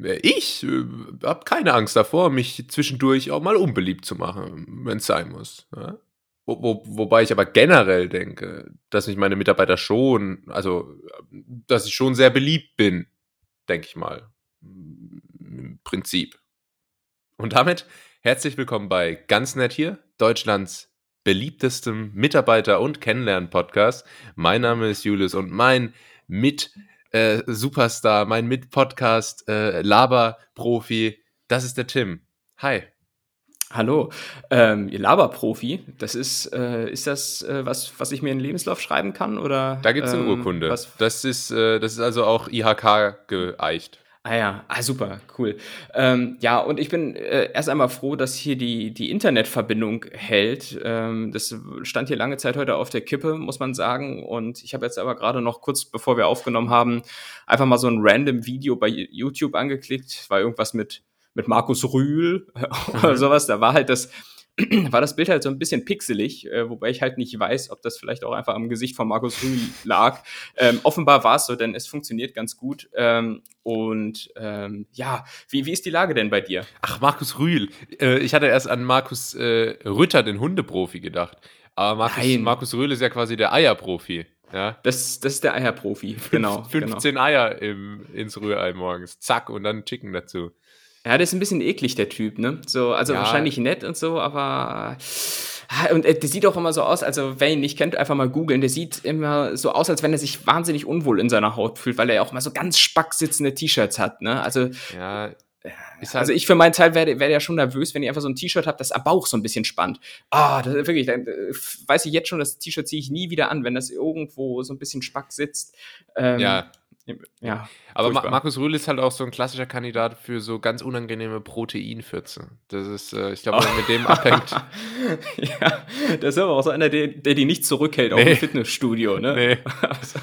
Äh, ich äh, habe keine Angst davor, mich zwischendurch auch mal unbeliebt zu machen, wenn es sein muss. Ja? Wo, wo, wobei ich aber generell denke, dass mich meine Mitarbeiter schon, also dass ich schon sehr beliebt bin, denke ich mal. Im Prinzip. Und damit herzlich willkommen bei Ganz Nett hier, Deutschlands beliebtestem Mitarbeiter- und Kennenlernen-Podcast. Mein Name ist Julius und mein Mit- äh, Superstar, mein Mit-Podcast, äh, Laber-Profi. Das ist der Tim. Hi. Hallo, ähm, ihr Laberprofi, das ist, äh, ist das äh, was, was ich mir in den Lebenslauf schreiben kann? Oder, da gibt es eine ähm, Urkunde. Was? Das, ist, äh, das ist also auch IHK geeicht. Ah ja, ah, super, cool. Ähm, ja, und ich bin äh, erst einmal froh, dass hier die, die Internetverbindung hält. Ähm, das stand hier lange Zeit heute auf der Kippe, muss man sagen. Und ich habe jetzt aber gerade noch kurz, bevor wir aufgenommen haben, einfach mal so ein random Video bei YouTube angeklickt. War irgendwas mit, mit Markus Rühl oder mhm. sowas. Da war halt das war das Bild halt so ein bisschen pixelig, äh, wobei ich halt nicht weiß, ob das vielleicht auch einfach am Gesicht von Markus Rühl lag. Ähm, offenbar war es so, denn es funktioniert ganz gut. Ähm, und ähm, ja, wie, wie ist die Lage denn bei dir? Ach, Markus Rühl. Äh, ich hatte erst an Markus äh, Rütter, den Hundeprofi, gedacht. Aber Markus, Markus Rühl ist ja quasi der Eierprofi. Ja. Das, das ist der Eierprofi, genau. 15 genau. Eier im, ins Rührei morgens. Zack, und dann Chicken dazu. Ja, der ist ein bisschen eklig, der Typ, ne? So, also ja. wahrscheinlich nett und so, aber. Ah, und äh, der sieht auch immer so aus, also wer ihn nicht kennt, einfach mal googeln. Der sieht immer so aus, als wenn er sich wahnsinnig unwohl in seiner Haut fühlt, weil er ja auch mal so ganz spack sitzende T-Shirts hat, ne? Also. Ja. Halt also ich für meinen Teil werde, werde ja schon nervös, wenn ich einfach so ein T-Shirt habe, das am Bauch so ein bisschen spannt. Ah, das ist wirklich, dann äh, weiß ich jetzt schon, das T-Shirt ziehe ich nie wieder an, wenn das irgendwo so ein bisschen spack sitzt. Ähm, ja, ja. Aber Ma Markus Rühl ist halt auch so ein klassischer Kandidat für so ganz unangenehme Proteinfürze. Das ist, äh, ich glaube, oh. mit dem abhängt. ja, das ist aber auch so einer, der, der die nicht zurückhält, nee. auch im Fitnessstudio, ne? Nee. also,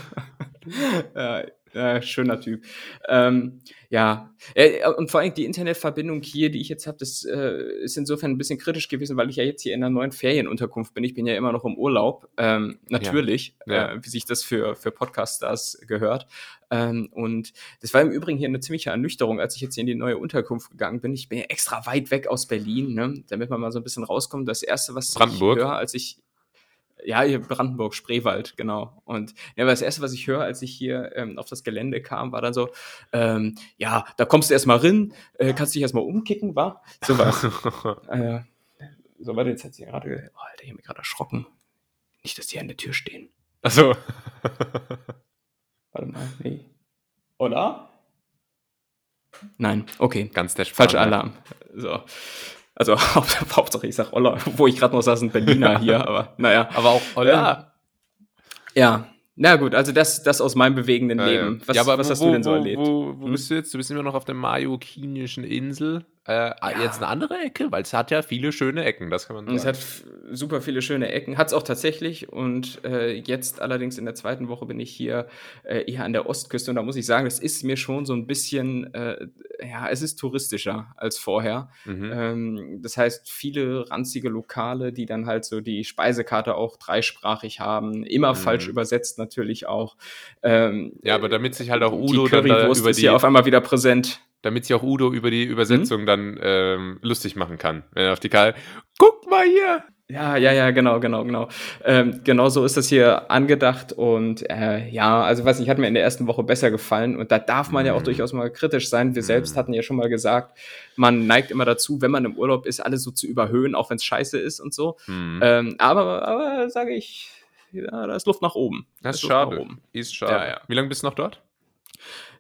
ja, ja, schöner Typ. Ähm, ja, äh, und vor allem die Internetverbindung hier, die ich jetzt habe, das äh, ist insofern ein bisschen kritisch gewesen, weil ich ja jetzt hier in einer neuen Ferienunterkunft bin. Ich bin ja immer noch im Urlaub, ähm, natürlich, ja. Ja. Äh, wie sich das für, für Podcasters gehört. Ähm, und das war im Übrigen hier eine ziemliche Ernüchterung, als ich jetzt hier in die neue Unterkunft gegangen bin. Ich bin ja extra weit weg aus Berlin, ne, damit man mal so ein bisschen rauskommt. Das erste, was ich höre, als ich ja, hier Brandenburg, Spreewald, genau. Und ja, das erste, was ich höre, als ich hier ähm, auf das Gelände kam, war dann so, ähm, ja, da kommst du erstmal rein, äh, kannst dich erstmal umkicken, wa? So was. äh, so, warte, jetzt hat sie gerade, oh, Alter, ich habe mich gerade erschrocken. Nicht, dass die an der Tür stehen. Achso. warte mal, nee. Oder? Nein, okay. Ganz der Falscher Alarm. So. Also Hauptsache, ich sag Oller, wo ich gerade noch saß, ein Berliner hier, aber naja. Aber auch Oller. Ja. ja. Na gut, also das, das aus meinem bewegenden ja, Leben. Was, ja, was wo, hast du denn so erlebt? Wo, wo, wo hm? bist du jetzt? Du bist immer noch auf der majokinischen Insel. Äh, ah, ja. Jetzt eine andere Ecke, weil es hat ja viele schöne Ecken, das kann man sagen. Es hat super viele schöne Ecken, hat es auch tatsächlich. Und äh, jetzt allerdings in der zweiten Woche bin ich hier äh, eher an der Ostküste und da muss ich sagen, es ist mir schon so ein bisschen, äh, ja, es ist touristischer als vorher. Mhm. Ähm, das heißt, viele ranzige Lokale, die dann halt so die Speisekarte auch dreisprachig haben, immer mhm. falsch übersetzt natürlich auch. Ähm, ja, aber damit sich halt auch Udo die dann da über die ist hier auf einmal wieder präsent damit sich auch Udo über die Übersetzung mhm. dann ähm, lustig machen kann. Wenn er auf die Karte, guck mal hier! Ja, ja, ja, genau, genau, genau. Ähm, genau so ist das hier angedacht und äh, ja, also was ich hat mir in der ersten Woche besser gefallen und da darf man mhm. ja auch mhm. durchaus mal kritisch sein. Wir mhm. selbst hatten ja schon mal gesagt, man neigt immer dazu, wenn man im Urlaub ist, alles so zu überhöhen, auch wenn es scheiße ist und so. Mhm. Ähm, aber, aber sage ich, ja, da ist Luft nach oben. Das ist schade. Ist schade. Ja, ja. Wie lange bist du noch dort?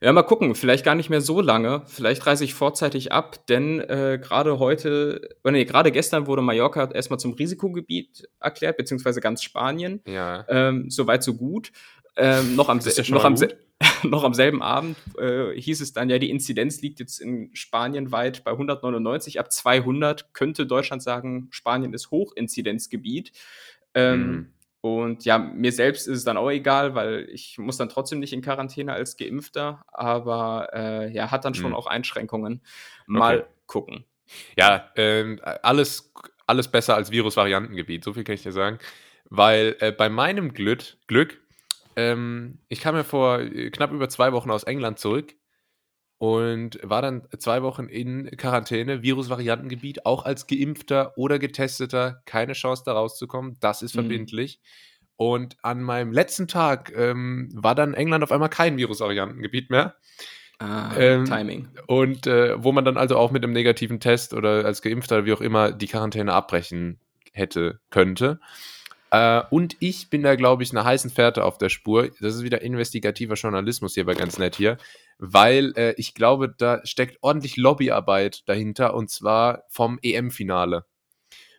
Ja, mal gucken, vielleicht gar nicht mehr so lange. Vielleicht reise ich vorzeitig ab, denn äh, gerade heute, oder nee, gerade gestern wurde Mallorca erstmal zum Risikogebiet erklärt, beziehungsweise ganz Spanien. Ja. Ähm, Soweit so gut. Ähm, noch, am, noch, am noch am selben Abend äh, hieß es dann, ja, die Inzidenz liegt jetzt in Spanien weit bei 199. Ab 200 könnte Deutschland sagen, Spanien ist Hochinzidenzgebiet. Ähm, mhm. Und ja, mir selbst ist es dann auch egal, weil ich muss dann trotzdem nicht in Quarantäne als Geimpfter, aber äh, ja, hat dann schon mhm. auch Einschränkungen. Mal okay. gucken. Ja, äh, alles, alles besser als Virusvariantengebiet, so viel kann ich dir sagen. Weil äh, bei meinem Glück, Glück ähm, ich kam ja vor äh, knapp über zwei Wochen aus England zurück und war dann zwei Wochen in Quarantäne, Virusvariantengebiet, auch als Geimpfter oder Getesteter, keine Chance da rauszukommen. Das ist mhm. verbindlich. Und an meinem letzten Tag ähm, war dann England auf einmal kein Virusvariantengebiet mehr. Ah, ähm, Timing. Und äh, wo man dann also auch mit einem negativen Test oder als Geimpfter, wie auch immer, die Quarantäne abbrechen hätte, könnte. Äh, und ich bin da, glaube ich, einer heißen Fährte auf der Spur. Das ist wieder investigativer Journalismus hier bei ganz nett hier, weil äh, ich glaube, da steckt ordentlich Lobbyarbeit dahinter und zwar vom EM-Finale.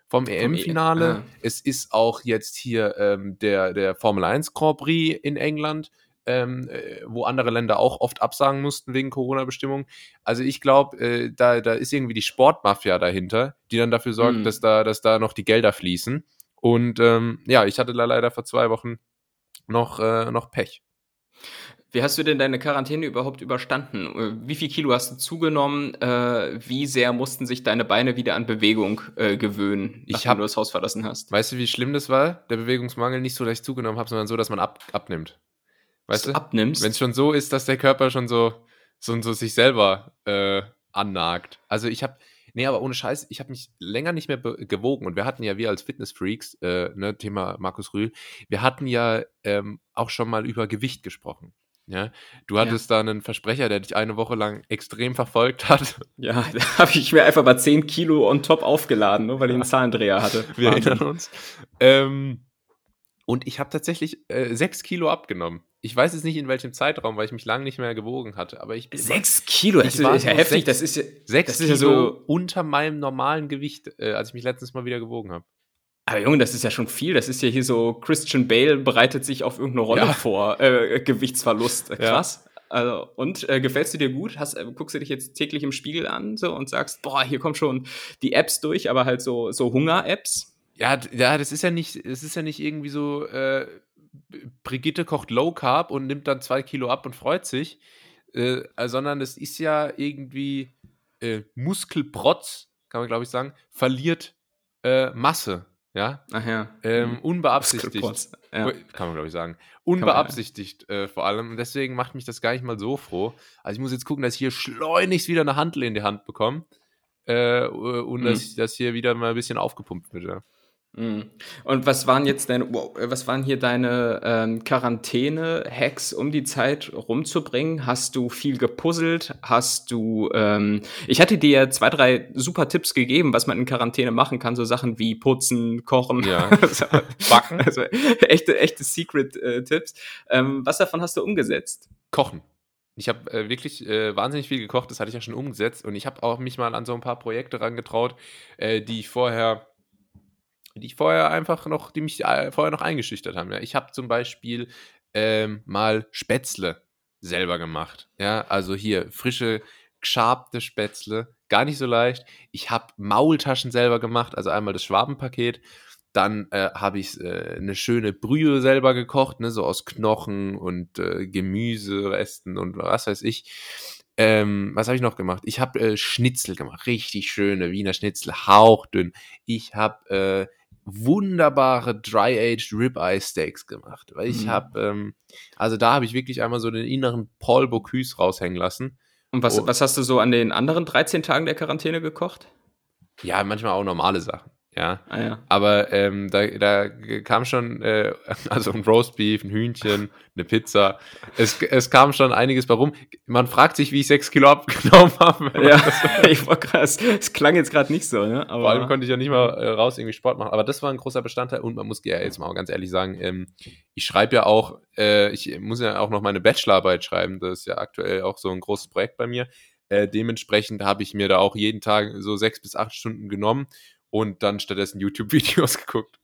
Vom EM-Finale. E ah. Es ist auch jetzt hier ähm, der, der Formel 1 Grand Prix in England. Ähm, äh, wo andere Länder auch oft absagen mussten wegen Corona-Bestimmungen. Also ich glaube, äh, da, da ist irgendwie die Sportmafia dahinter, die dann dafür sorgt, mm. dass, da, dass da noch die Gelder fließen. Und ähm, ja, ich hatte da leider vor zwei Wochen noch, äh, noch Pech. Wie hast du denn deine Quarantäne überhaupt überstanden? Äh, wie viel Kilo hast du zugenommen? Äh, wie sehr mussten sich deine Beine wieder an Bewegung äh, gewöhnen, nachdem hab, du das Haus verlassen hast? Weißt du, wie schlimm das war? Der Bewegungsmangel nicht so, dass ich zugenommen habe, sondern so, dass man ab, abnimmt. Weißt du? Abnimmst? Wenn es schon so ist, dass der Körper schon so, so, so sich selber äh, annagt. Also ich habe Nee, aber ohne Scheiß, ich habe mich länger nicht mehr gewogen und wir hatten ja, wir als Fitnessfreaks, äh, ne, Thema Markus Rühl, wir hatten ja ähm, auch schon mal über Gewicht gesprochen. Ja, du hattest ja. da einen Versprecher, der dich eine Woche lang extrem verfolgt hat. Ja, da habe ich mir einfach mal 10 Kilo on top aufgeladen, nur weil ich einen Zahlendreher hatte. Wir Wahnsinn. erinnern uns. Ähm, und ich habe tatsächlich äh, 6 Kilo abgenommen. Ich weiß jetzt nicht in welchem Zeitraum, weil ich mich lange nicht mehr gewogen hatte, aber ich sechs Kilo, das ist ja heftig. das ist ja sechs das ist ja so unter meinem normalen Gewicht, äh, als ich mich letztens mal wieder gewogen habe. Aber Junge, das ist ja schon viel. Das ist ja hier so Christian Bale bereitet sich auf irgendeine Rolle ja. vor, äh, Gewichtsverlust. Krass. Ja. Also, und äh, gefällst du dir gut? Hast, äh, guckst du dich jetzt täglich im Spiegel an so und sagst, boah, hier kommen schon die Apps durch, aber halt so, so Hunger-Apps? Ja, ja, das ist ja nicht, es ist ja nicht irgendwie so, äh, Brigitte kocht Low Carb und nimmt dann zwei Kilo ab und freut sich, äh, sondern es ist ja irgendwie äh, Muskelprotz, kann man glaube ich sagen, verliert äh, Masse. Ja? Ach ja. Ähm, mhm. unbeabsichtigt. Ja. Kann man, glaube ich, sagen. Unbeabsichtigt man, ja. äh, vor allem. Und deswegen macht mich das gar nicht mal so froh. Also ich muss jetzt gucken, dass ich hier schleunigst wieder eine Handel in die Hand bekomme. Äh, und mhm. dass, dass hier wieder mal ein bisschen aufgepumpt wird. Ja. Mhm. Und was waren jetzt deine, was waren hier deine ähm, Quarantäne-Hacks, um die Zeit rumzubringen? Hast du viel gepuzzelt? Hast du, ähm, ich hatte dir zwei, drei super Tipps gegeben, was man in Quarantäne machen kann, so Sachen wie putzen, kochen, ja. backen, also echte, echte Secret-Tipps. Äh, ähm, was davon hast du umgesetzt? Kochen. Ich habe äh, wirklich äh, wahnsinnig viel gekocht, das hatte ich ja schon umgesetzt und ich habe auch mich mal an so ein paar Projekte rangetraut, äh, die ich vorher die ich vorher einfach noch, die mich äh, vorher noch eingeschüchtert haben. Ja. Ich habe zum Beispiel ähm, mal Spätzle selber gemacht. Ja, also hier frische, geschabte Spätzle, gar nicht so leicht. Ich habe Maultaschen selber gemacht, also einmal das Schwabenpaket. Dann äh, habe ich äh, eine schöne Brühe selber gekocht, ne, so aus Knochen und äh, Gemüseresten und was weiß ich. Ähm, was habe ich noch gemacht? Ich habe äh, Schnitzel gemacht, richtig schöne Wiener Schnitzel, hauchdünn. Ich habe äh, wunderbare Dry-Aged Ribeye Steaks gemacht. Weil ich mhm. habe, ähm, also da habe ich wirklich einmal so den inneren Paul Bocuse raushängen lassen. Und was, oh. was hast du so an den anderen 13 Tagen der Quarantäne gekocht? Ja, manchmal auch normale Sachen. Ja. Ah, ja. Aber ähm, da, da kam schon, äh, also ein Roastbeef, ein Hühnchen, eine Pizza. Es, es kam schon einiges warum. Man fragt sich, wie ich sechs Kilo abgenommen habe. Ja, ich war krass. Es klang jetzt gerade nicht so, ne? Aber Vor allem konnte ich ja nicht mal äh, raus irgendwie Sport machen. Aber das war ein großer Bestandteil und man muss ja jetzt mal ganz ehrlich sagen, ähm, ich schreibe ja auch, äh, ich muss ja auch noch meine Bachelorarbeit schreiben. Das ist ja aktuell auch so ein großes Projekt bei mir. Äh, dementsprechend habe ich mir da auch jeden Tag so sechs bis acht Stunden genommen und dann stattdessen YouTube-Videos geguckt.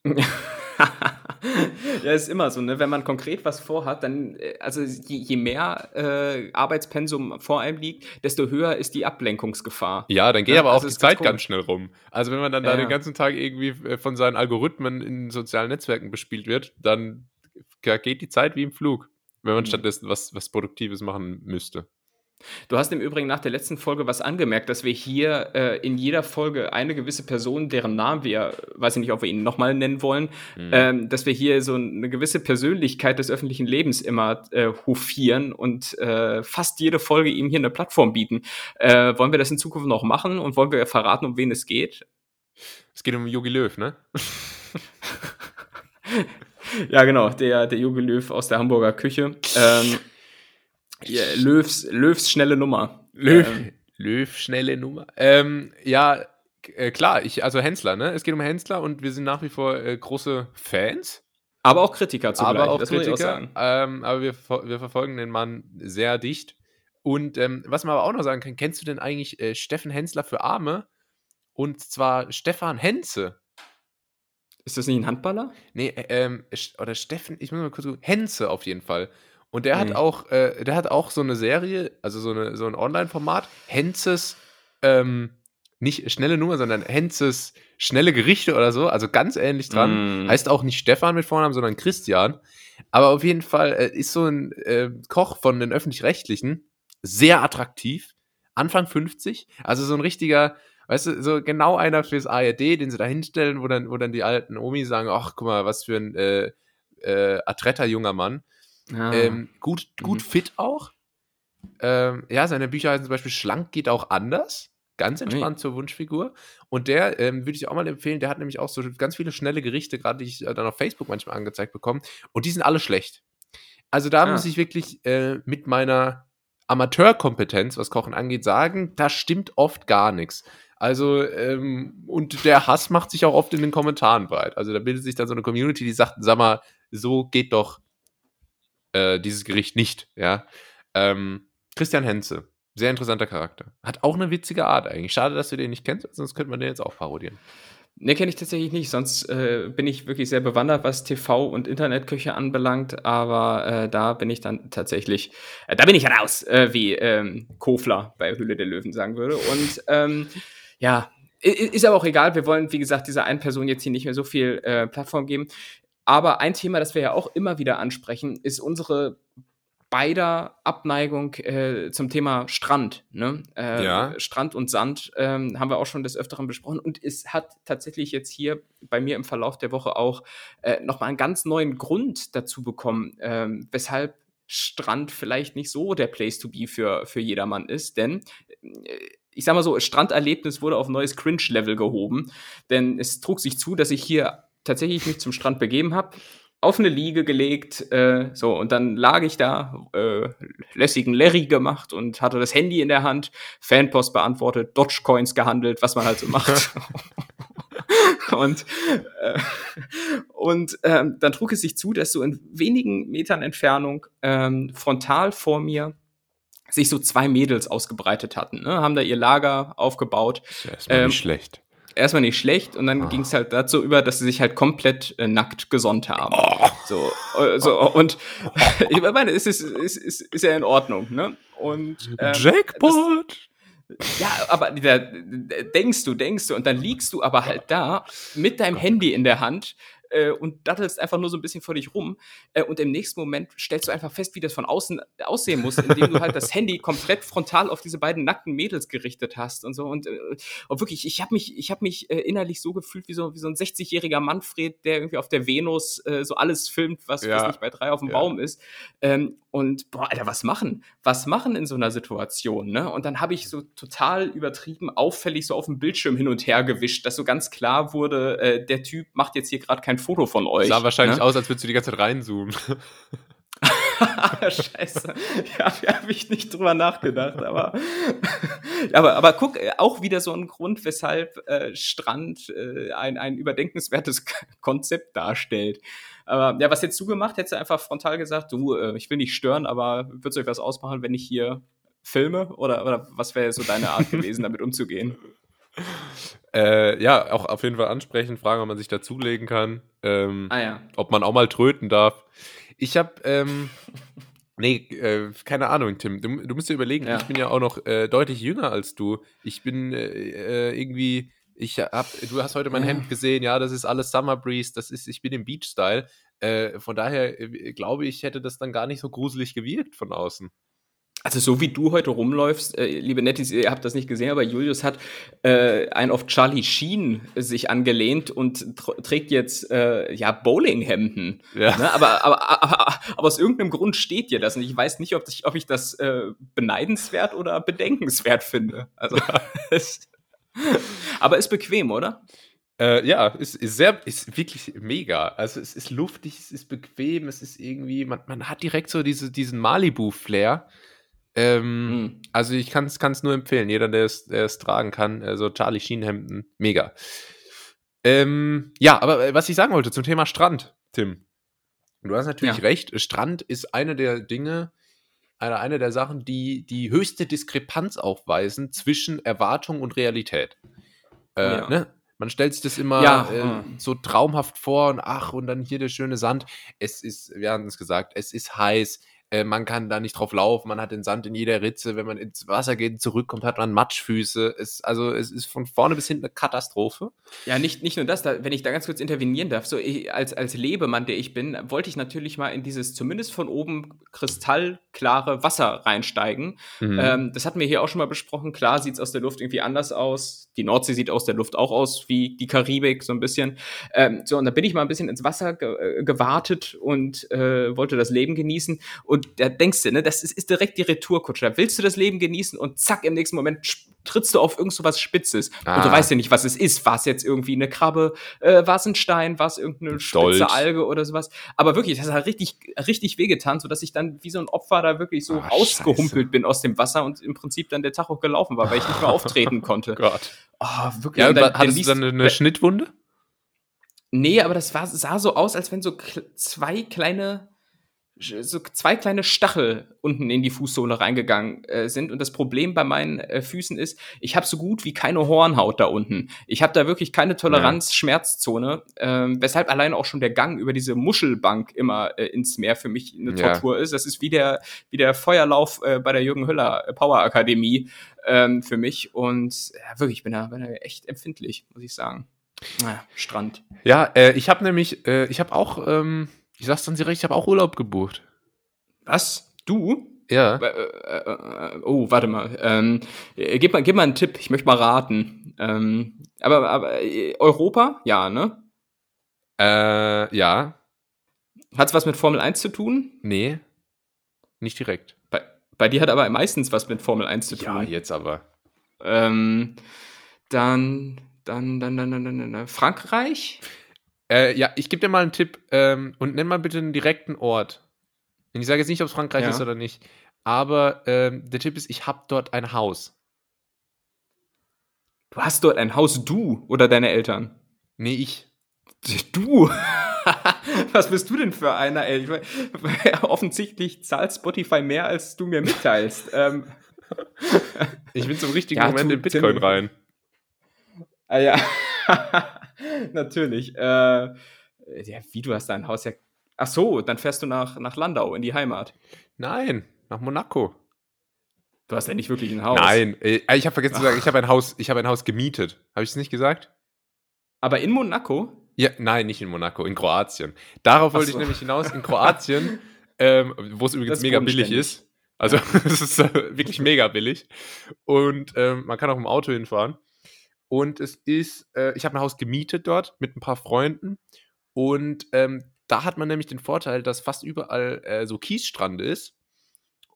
ja, ist immer so, ne? Wenn man konkret was vorhat, dann, äh, also je, je mehr äh, Arbeitspensum vor einem liegt, desto höher ist die Ablenkungsgefahr. Ja, dann geht ja, aber also auch die Zeit ganz, ganz schnell rum. Also wenn man dann ja. da den ganzen Tag irgendwie äh, von seinen Algorithmen in sozialen Netzwerken bespielt wird, dann geht die Zeit wie im Flug, wenn man mhm. stattdessen was, was Produktives machen müsste. Du hast im Übrigen nach der letzten Folge was angemerkt, dass wir hier äh, in jeder Folge eine gewisse Person, deren Namen wir, weiß ich nicht, ob wir ihn nochmal nennen wollen, mhm. ähm, dass wir hier so eine gewisse Persönlichkeit des öffentlichen Lebens immer äh, hofieren und äh, fast jede Folge ihm hier eine Plattform bieten. Äh, wollen wir das in Zukunft noch machen und wollen wir verraten, um wen es geht? Es geht um Jogi Löw, ne? ja, genau, der, der Jogi Löw aus der Hamburger Küche. Ähm, ja, Löws, Löws schnelle Nummer. Löw, ähm. Löw schnelle Nummer. Ähm, ja, äh, klar, ich, also Hensler, ne? Es geht um Hensler und wir sind nach wie vor äh, große Fans. Aber auch Kritiker zugleich, aber auch das Kritiker, ich auch sagen. Ähm, aber wir, wir verfolgen den Mann sehr dicht. Und ähm, was man aber auch noch sagen kann, kennst du denn eigentlich äh, Steffen Hensler für Arme? Und zwar Stefan Henze. Ist das nicht ein Handballer? Nee, äh, ähm, oder Steffen, ich muss mal kurz gucken, Henze auf jeden Fall. Und der hat auch, äh, der hat auch so eine Serie, also so, eine, so ein Online-Format, Henzes, ähm, nicht schnelle Nummer, sondern Henzes schnelle Gerichte oder so, also ganz ähnlich dran. Mm. Heißt auch nicht Stefan mit Vornamen, sondern Christian. Aber auf jeden Fall äh, ist so ein äh, Koch von den Öffentlich-Rechtlichen sehr attraktiv. Anfang 50, also so ein richtiger, weißt du, so genau einer fürs ARD, den sie da hinstellen, wo dann, wo dann die alten Omi sagen, ach, guck mal, was für ein äh, äh, adretter junger Mann. Ah. Ähm, gut, gut mhm. fit auch. Ähm, ja, seine Bücher heißen zum Beispiel Schlank geht auch anders. Ganz entspannt nee. zur Wunschfigur. Und der ähm, würde ich auch mal empfehlen, der hat nämlich auch so ganz viele schnelle Gerichte, gerade die ich äh, dann auf Facebook manchmal angezeigt bekomme. Und die sind alle schlecht. Also da ah. muss ich wirklich äh, mit meiner Amateurkompetenz, was Kochen angeht, sagen, da stimmt oft gar nichts. Also, ähm, und der Hass macht sich auch oft in den Kommentaren breit. Also da bildet sich dann so eine Community, die sagt, sag mal, so geht doch äh, dieses Gericht nicht, ja. Ähm, Christian Henze, sehr interessanter Charakter. Hat auch eine witzige Art eigentlich. Schade, dass du den nicht kennst, sonst könnte man den jetzt auch parodieren. Ne, kenne ich tatsächlich nicht. Sonst äh, bin ich wirklich sehr bewandert, was TV und Internetküche anbelangt. Aber äh, da bin ich dann tatsächlich, äh, da bin ich raus, äh, wie ähm, Kofler bei Hülle der Löwen sagen würde. Und ähm, ja, ist aber auch egal. Wir wollen, wie gesagt, dieser einen Person jetzt hier nicht mehr so viel äh, Plattform geben. Aber ein Thema, das wir ja auch immer wieder ansprechen, ist unsere beider Abneigung äh, zum Thema Strand. Ne? Äh, ja. Strand und Sand ähm, haben wir auch schon des Öfteren besprochen. Und es hat tatsächlich jetzt hier bei mir im Verlauf der Woche auch äh, nochmal einen ganz neuen Grund dazu bekommen, ähm, weshalb Strand vielleicht nicht so der Place to be für, für jedermann ist. Denn äh, ich sag mal so, Stranderlebnis wurde auf neues Cringe-Level gehoben. Denn es trug sich zu, dass ich hier tatsächlich mich zum Strand begeben habe, auf eine Liege gelegt, äh, so, und dann lag ich da, äh, lässigen Larry gemacht und hatte das Handy in der Hand, Fanpost beantwortet, Dogecoins gehandelt, was man halt so macht. und äh, und ähm, dann trug es sich zu, dass so in wenigen Metern Entfernung ähm, frontal vor mir sich so zwei Mädels ausgebreitet hatten, ne? haben da ihr Lager aufgebaut. Das ist ja erstmal ähm, nicht schlecht erstmal nicht schlecht und dann oh. ging es halt dazu über, dass sie sich halt komplett äh, nackt gesonnt haben. Oh. So, äh, so und ich meine, es ist, ist, ist, ist ja in Ordnung, ne? Und ähm, Jackpot! Das, ja, aber da, denkst du, denkst du, und dann liegst du aber halt da mit deinem Handy in der Hand äh, und dattelst einfach nur so ein bisschen vor dich rum. Äh, und im nächsten Moment stellst du einfach fest, wie das von außen aussehen muss, indem du halt das Handy komplett frontal auf diese beiden nackten Mädels gerichtet hast und so. Und, äh, und wirklich, ich habe mich, ich hab mich äh, innerlich so gefühlt wie so, wie so ein 60-jähriger Manfred, der irgendwie auf der Venus äh, so alles filmt, was, ja. was nicht bei drei auf dem ja. Baum ist. Ähm, und boah, Alter, was machen? Was machen in so einer Situation? Ne? Und dann habe ich so total übertrieben, auffällig so auf dem Bildschirm hin und her gewischt, dass so ganz klar wurde, äh, der Typ macht jetzt hier gerade kein Foto von euch. Sah wahrscheinlich ne? aus, als würdest du die ganze Zeit reinzoomen. Scheiße. Ja, da habe ich nicht drüber nachgedacht, aber, aber, aber guck, äh, auch wieder so ein Grund, weshalb äh, Strand äh, ein, ein überdenkenswertes Konzept darstellt. Aber ja, was hättest du gemacht? Hättest du einfach frontal gesagt, du, äh, ich will nicht stören, aber würdest du euch was ausmachen, wenn ich hier filme? Oder, oder was wäre so deine Art gewesen, damit umzugehen? Äh, ja, auch auf jeden Fall ansprechen, fragen, ob man sich dazulegen kann. Ähm, ah, ja. Ob man auch mal tröten darf. Ich habe, ähm, nee, äh, keine Ahnung, Tim. Du, du musst dir überlegen, ja. ich bin ja auch noch äh, deutlich jünger als du. Ich bin äh, äh, irgendwie, ich hab, du hast heute mein Hemd gesehen, ja, das ist alles Summer Breeze, das ist, ich bin im Beach-Style. Äh, von daher glaube ich, hätte das dann gar nicht so gruselig gewirkt von außen. Also so wie du heute rumläufst, äh, liebe Nettis, ihr habt das nicht gesehen, aber Julius hat äh, ein auf Charlie Sheen sich angelehnt und tr trägt jetzt äh, ja Bowlinghemden. Ja. Ne? Aber, aber, aber, aber, aus irgendeinem Grund steht dir das und ich weiß nicht, ob, ich, ob ich das äh, beneidenswert oder bedenkenswert finde. Also, aber ist bequem, oder? Äh, ja, ist, ist sehr, ist wirklich mega. Also es ist luftig, es ist bequem, es ist irgendwie, man, man hat direkt so diese, diesen Malibu-Flair. Ähm, mhm. Also ich kann es nur empfehlen. Jeder, der es, tragen kann, also Charlie Schienhemden, mega. Ähm, ja, aber äh, was ich sagen wollte zum Thema Strand, Tim. Du hast natürlich ja. recht. Strand ist eine der Dinge, eine, eine der Sachen, die die höchste Diskrepanz aufweisen zwischen Erwartung und Realität. Äh, ja. ne? Man stellt sich das immer ja, äh, hm. so traumhaft vor und ach, und dann hier der schöne Sand. Es ist, wir haben es gesagt, es ist heiß, äh, man kann da nicht drauf laufen, man hat den Sand in jeder Ritze, wenn man ins Wasser geht und zurückkommt, hat man Matschfüße. Es, also es ist von vorne bis hinten eine Katastrophe. Ja, nicht, nicht nur das, da, wenn ich da ganz kurz intervenieren darf, so ich, als, als Lebemann, der ich bin, wollte ich natürlich mal in dieses zumindest von oben kristallklare Wasser reinsteigen. Mhm. Ähm, das hatten wir hier auch schon mal besprochen. Klar sieht es aus der Luft irgendwie anders aus. Die Nordsee sieht aus der Luft auch aus wie die Karibik, so ein bisschen. Ähm, so, und da bin ich mal ein bisschen ins Wasser ge äh, gewartet und äh, wollte das Leben genießen. Und und da denkst du, ne, das ist, ist direkt die Retourkutsche. Da willst du das Leben genießen und zack, im nächsten Moment trittst du auf irgend so was Spitzes. Ah. Und du ah. weißt ja nicht, was es ist. War es jetzt irgendwie eine Krabbe, äh, war es ein Stein, war es irgendeine Stolz. spitze Alge oder sowas. Aber wirklich, das hat richtig, richtig wehgetan, sodass ich dann wie so ein Opfer da wirklich so ah, rausgehumpelt bin aus dem Wasser und im Prinzip dann der Tag auch gelaufen war, weil ich nicht mehr auftreten konnte. Oh Gott. Oh, wirklich. Ja, dann, hattest du dann eine Schnittwunde? Nee, aber das war, sah so aus, als wenn so zwei kleine so zwei kleine Stachel unten in die Fußsohle reingegangen äh, sind. Und das Problem bei meinen äh, Füßen ist, ich habe so gut wie keine Hornhaut da unten. Ich habe da wirklich keine Toleranz-Schmerzzone, ähm, weshalb allein auch schon der Gang über diese Muschelbank immer äh, ins Meer für mich eine Tortur ja. ist. Das ist wie der, wie der Feuerlauf äh, bei der Jürgen Höller äh, Power Akademie ähm, für mich. Und ja, wirklich, ich bin da, bin da echt empfindlich, muss ich sagen. Naja, Strand. Ja, äh, ich habe nämlich, äh, ich habe auch ähm, ich sag's dann direkt, ich habe auch Urlaub gebucht. Was? Du? Ja. Äh, äh, äh, oh, warte mal. Ähm, gib mal. Gib mal einen Tipp, ich möchte mal raten. Ähm, aber, aber Europa? Ja, ne? Äh, ja. Hat's was mit Formel 1 zu tun? Nee. Nicht direkt. Bei, bei dir hat aber meistens was mit Formel 1 zu tun. Ja, jetzt aber. Ähm, dann, dann, dann, dann, dann, dann, dann Frankreich? Äh, ja, ich gebe dir mal einen Tipp ähm, und nenn mal bitte einen direkten Ort. Und ich sage jetzt nicht, ob es Frankreich ja. ist oder nicht. Aber ähm, der Tipp ist, ich habe dort ein Haus. Du hast dort ein Haus, du oder deine Eltern? Nee, ich. Du? Was bist du denn für einer, ey? Ich mein, offensichtlich zahlt Spotify mehr, als du mir mitteilst. ähm. Ich bin zum richtigen ja, Moment in Bitcoin Tim. rein. Ah ja. Natürlich. Äh, ja, wie, du hast dein Haus ja. Ach so, dann fährst du nach, nach Landau in die Heimat. Nein, nach Monaco. Du hast ja nicht wirklich ein Haus. Nein, äh, ich habe vergessen Ach. zu sagen, ich habe ein Haus, ich habe ein Haus gemietet. Habe ich es nicht gesagt? Aber in Monaco? Ja, nein, nicht in Monaco, in Kroatien. Darauf wollte so. ich nämlich hinaus. In Kroatien, ähm, wo es übrigens mega billig ist. Also es ist äh, wirklich mega billig. Und ähm, man kann auch im Auto hinfahren. Und es ist, äh, ich habe ein Haus gemietet dort mit ein paar Freunden. Und ähm, da hat man nämlich den Vorteil, dass fast überall äh, so Kiesstrand ist.